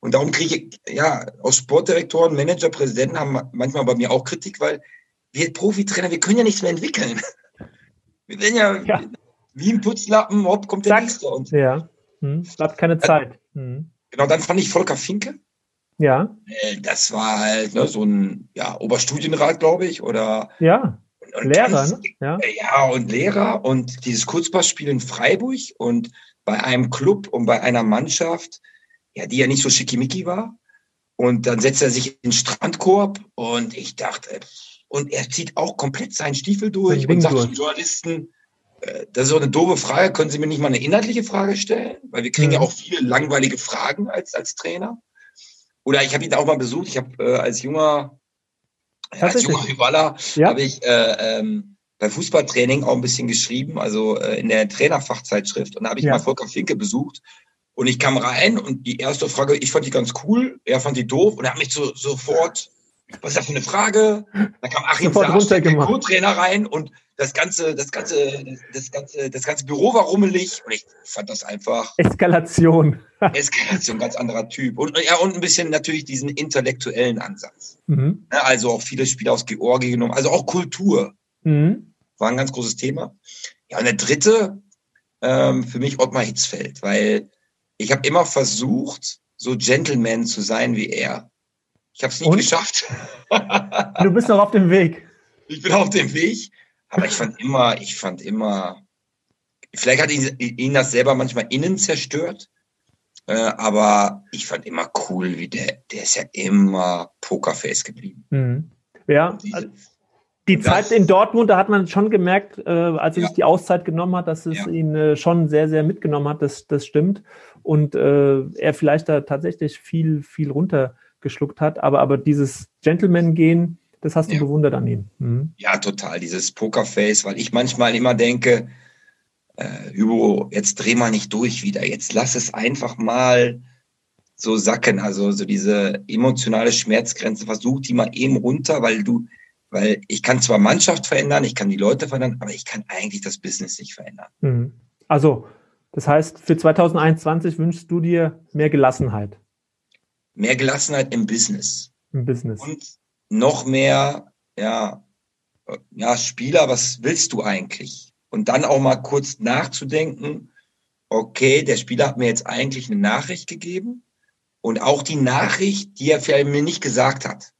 Und darum kriege ich, ja, aus Sportdirektoren, Manager, Präsidenten haben manchmal bei mir auch Kritik, weil wir Profitrainer, wir können ja nichts mehr entwickeln. Wir werden ja, ja wie ein Putzlappen, hopp, kommt der Zack. nächste. Und, ja, hm. bleibt keine Zeit. Hm. Genau, dann fand ich Volker Finke. Ja. Äh, das war halt ne, so ein ja, Oberstudienrat, glaube ich, oder. Ja. Und Lehrer, ganz, ne? Ja. ja, und Lehrer und dieses Kurzpassspiel in Freiburg und bei einem Club und bei einer Mannschaft, ja, die ja nicht so schickimicki war. Und dann setzt er sich in den Strandkorb und ich dachte, und er zieht auch komplett seinen Stiefel durch und sagt zum Journalisten, äh, das ist so eine doofe Frage. Können Sie mir nicht mal eine inhaltliche Frage stellen? Weil wir kriegen mhm. ja auch viele langweilige Fragen als, als Trainer. Oder ich habe ihn auch mal besucht. Ich habe äh, als junger, ja, als junger Rivaler ja. habe ich äh, ähm, bei Fußballtraining auch ein bisschen geschrieben, also äh, in der Trainerfachzeitschrift. Und da habe ich ja. mal Volker Finke besucht. Und ich kam rein und die erste Frage, ich fand die ganz cool, er fand die doof und er hat mich so, sofort was ist das für eine Frage? Dann kam Achim Saas, der Co-Trainer rein und das ganze, das ganze, das ganze, das ganze Büro war rummelig und ich fand das einfach. Eskalation. Eskalation, ganz anderer Typ. Und, ja, und ein bisschen natürlich diesen intellektuellen Ansatz. Mhm. Also auch viele Spiele aus Georgien genommen, also auch Kultur. Mhm. war ein ganz großes Thema. Ja, und der dritte, ähm, für mich Ottmar Hitzfeld, weil ich habe immer versucht, so Gentleman zu sein wie er. Ich habe es nicht und? geschafft. du bist noch auf dem Weg. Ich bin auf dem Weg, aber ich fand immer, ich fand immer, vielleicht hat ihn, ihn das selber manchmal innen zerstört, äh, aber ich fand immer cool, wie der, der ist ja immer Pokerface geblieben. Mhm. Ja, also die Zeit in Dortmund, da hat man schon gemerkt, äh, als er ja. sich die Auszeit genommen hat, dass es ja. ihn äh, schon sehr, sehr mitgenommen hat. Das, das stimmt. Und äh, er vielleicht da tatsächlich viel, viel runtergeschluckt hat. Aber, aber dieses Gentleman-Gehen, das hast du ja. bewundert an ihm. Mhm. Ja, total. Dieses Pokerface, weil ich manchmal immer denke, äh, Hugo, jetzt dreh mal nicht durch wieder. Jetzt lass es einfach mal so sacken. Also so diese emotionale Schmerzgrenze, versuch die mal eben runter, weil du weil ich kann zwar Mannschaft verändern, ich kann die Leute verändern, aber ich kann eigentlich das Business nicht verändern. Mhm. Also, das heißt, für 2021 wünschst du dir mehr Gelassenheit. Mehr Gelassenheit im Business. Im Business. Und noch mehr, ja, ja, Spieler, was willst du eigentlich? Und dann auch mal kurz nachzudenken, okay, der Spieler hat mir jetzt eigentlich eine Nachricht gegeben und auch die Nachricht, die er vielleicht mir nicht gesagt hat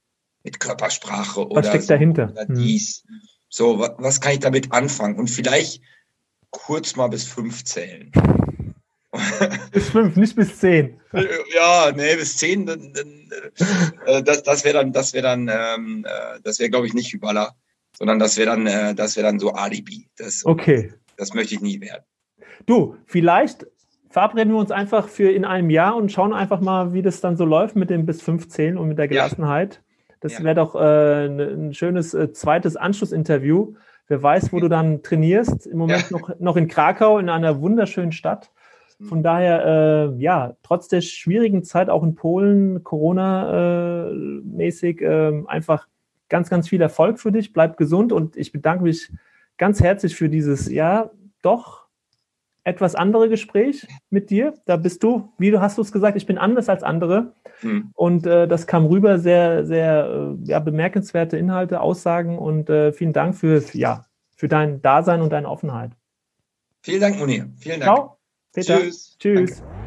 mit Körpersprache oder, was steckt so, dahinter? oder hm. dies. So, was, was kann ich damit anfangen? Und vielleicht kurz mal bis fünf zählen. Bis fünf, nicht bis zehn. Ja, nee, bis zehn, dann, dann, äh, das, das wäre dann, das wäre dann, ähm, äh, das wäre, glaube ich, nicht Hyballa, sondern das wäre dann, äh, das wäre dann so Alibi. Das, okay. Das möchte ich nie werden. Du, vielleicht verabreden wir uns einfach für in einem Jahr und schauen einfach mal, wie das dann so läuft mit dem bis 15 und mit der Gelassenheit. Ja. Das ja. wäre doch äh, ein schönes äh, zweites Anschlussinterview. Wer weiß, wo du dann trainierst. Im Moment ja. noch, noch in Krakau, in einer wunderschönen Stadt. Von daher, äh, ja, trotz der schwierigen Zeit auch in Polen, Corona-mäßig, äh, einfach ganz, ganz viel Erfolg für dich. Bleib gesund und ich bedanke mich ganz herzlich für dieses, ja, doch etwas andere Gespräch mit dir. Da bist du, wie du hast du es gesagt, ich bin anders als andere. Mhm. Und äh, das kam rüber, sehr, sehr äh, ja, bemerkenswerte Inhalte, Aussagen und äh, vielen Dank für, ja, für dein Dasein und deine Offenheit. Vielen Dank, Munir. Vielen Dank. Ciao. Peter. Tschüss. Tschüss. Danke.